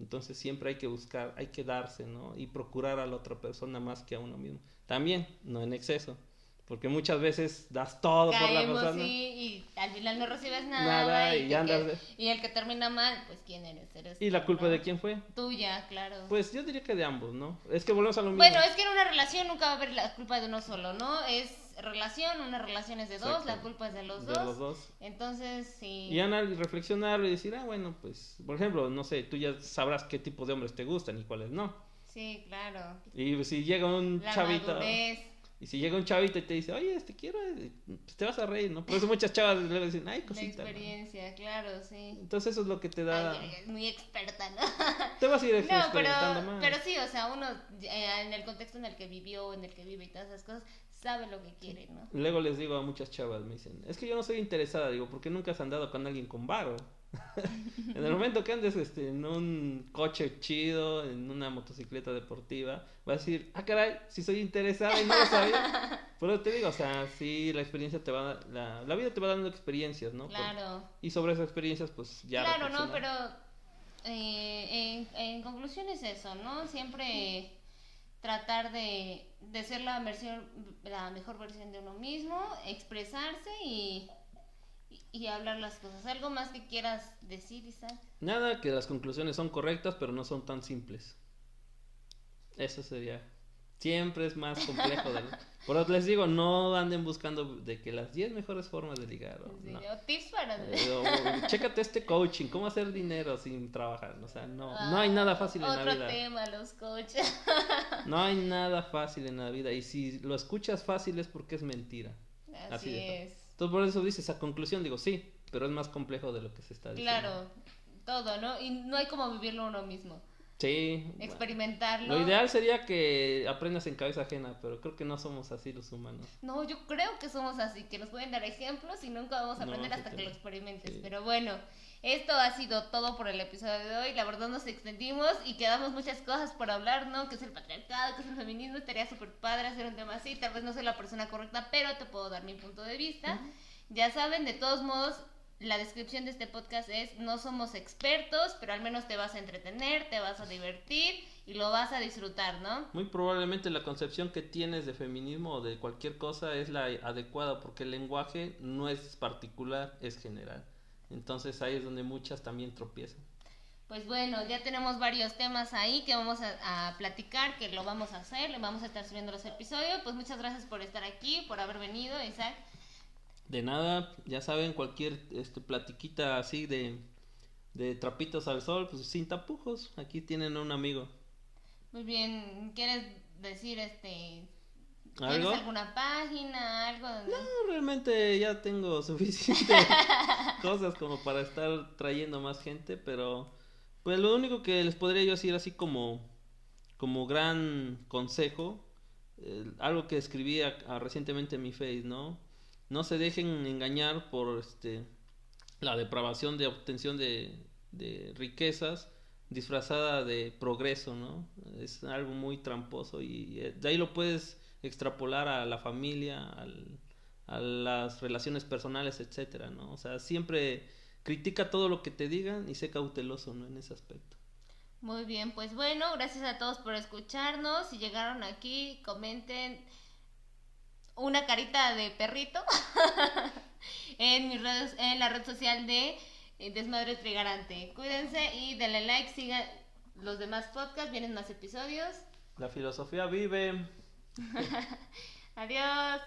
Entonces siempre hay que buscar, hay que darse, ¿no? Y procurar a la otra persona más que a uno mismo. También, no en exceso. Porque muchas veces das todo por la persona. Sí, y al final no recibes nada. y, y, el que termina mal, pues ¿quién eres? eres ¿Y la culpa de quién fue? Tuya, claro. Pues yo diría que de ambos, ¿no? Es que volvemos a lo mismo. Bueno, es que en una relación nunca va a haber la culpa de uno solo, ¿no? Es relación, una relación es de dos, la culpa es de los dos. De los dos. Entonces, sí. Y Ana, reflexionarlo y decir, ah, bueno, pues, por ejemplo, no sé, tú ya sabrás qué tipo de hombres te gustan y cuáles no. Sí, claro. Y si llega un chavito. Y si llega un chavito y te dice, oye, te quiero, eh, pues te vas a reír, ¿no? Por eso muchas chavas le dicen, ay, cosita. La experiencia, claro, sí. Entonces eso es lo que te da... muy experta, ¿no? Te vas a ir no, pero, pero sí, o sea, uno eh, en el contexto en el que vivió, en el que vive y todas esas cosas, sabe lo que quiere, ¿no? Luego les digo a muchas chavas, me dicen, es que yo no soy interesada, digo, ¿por qué nunca has andado con alguien con varo? en el momento que andes este, en un coche chido, en una motocicleta deportiva, vas a decir, ah, caray, si soy interesada y no lo sabía. Pero te digo, o sea, sí, la experiencia te va, la, la vida te va dando experiencias, ¿no? Claro. y sobre esas experiencias, pues ya. Claro, no, pero eh, en, en conclusión es eso, ¿no? Siempre tratar de, de ser la, versión, la mejor versión de uno mismo, expresarse y, y, hablar las cosas. ¿Algo más que quieras decir, Isaac? Nada, que las conclusiones son correctas, pero no son tan simples. Eso sería. Siempre es más complejo. De... Por eso les digo, no anden buscando de que las 10 mejores formas de ligar. O, no. tips para... Eh, chécate este coaching, cómo hacer dinero sin trabajar. O sea, no, no hay nada fácil en la vida. Otro tema, los coaches. no hay nada fácil en la vida. Y si lo escuchas fácil es porque es mentira. Así, es. Entonces por eso dices a conclusión, digo, sí, pero es más complejo de lo que se está diciendo. Claro, todo, ¿no? Y no hay como vivirlo uno mismo. Sí. Experimentarlo. Lo ideal sería que aprendas en cabeza ajena, pero creo que no somos así los humanos. No, yo creo que somos así, que nos pueden dar ejemplos y nunca vamos a No, aprender sí hasta que lo experimentes. Sí. Pero bueno, esto ha sido todo por el episodio de hoy. La verdad nos extendimos y quedamos muchas cosas por hablar, ¿no? Que es el patriarcado, que es el feminismo. Estaría súper padre hacer un tema así. Tal vez no soy la persona correcta, pero te puedo dar mi punto de vista. Ya saben, de todos modos, la descripción de este podcast es, no somos expertos, pero al menos te vas a entretener, te vas a divertir y lo vas a disfrutar, ¿no? Muy probablemente la concepción que tienes de feminismo o de cualquier cosa es la adecuada porque el lenguaje no es particular, es general. Entonces ahí es donde muchas también tropiezan. Pues bueno, ya tenemos varios temas ahí que vamos a, a platicar, que lo vamos a hacer, le vamos a estar subiendo los episodios. Pues muchas gracias por estar aquí, por haber venido, Isaac. De nada, ya saben, cualquier este, platiquita así de, de trapitos al sol, pues sin tapujos, aquí tienen a un amigo. Muy bien, ¿quieres decir este... ¿Tienes ¿Algo? alguna página, algo donde... No, realmente ya tengo suficiente cosas como para estar trayendo más gente, pero pues lo único que les podría yo decir así como, como gran consejo, eh, algo que escribí a- a recientemente en mi face, ¿no? No se dejen engañar por este la depravación de obtención de, de riquezas disfrazada de progreso, ¿no? Es algo muy tramposo y eh, de ahí lo puedes extrapolar a la familia, al- a las relaciones personales, etcétera, ¿no? O sea, siempre critica todo lo que te digan y sé cauteloso, ¿no? En ese aspecto. Muy bien, pues bueno, gracias a todos por escucharnos. Si llegaron aquí, comenten una carita de perrito en mis redes, en la red social de eh, Desmadre Trigarante. Cuídense y denle like, sigan los demás podcasts, vienen más episodios. La filosofía vive. Adiós.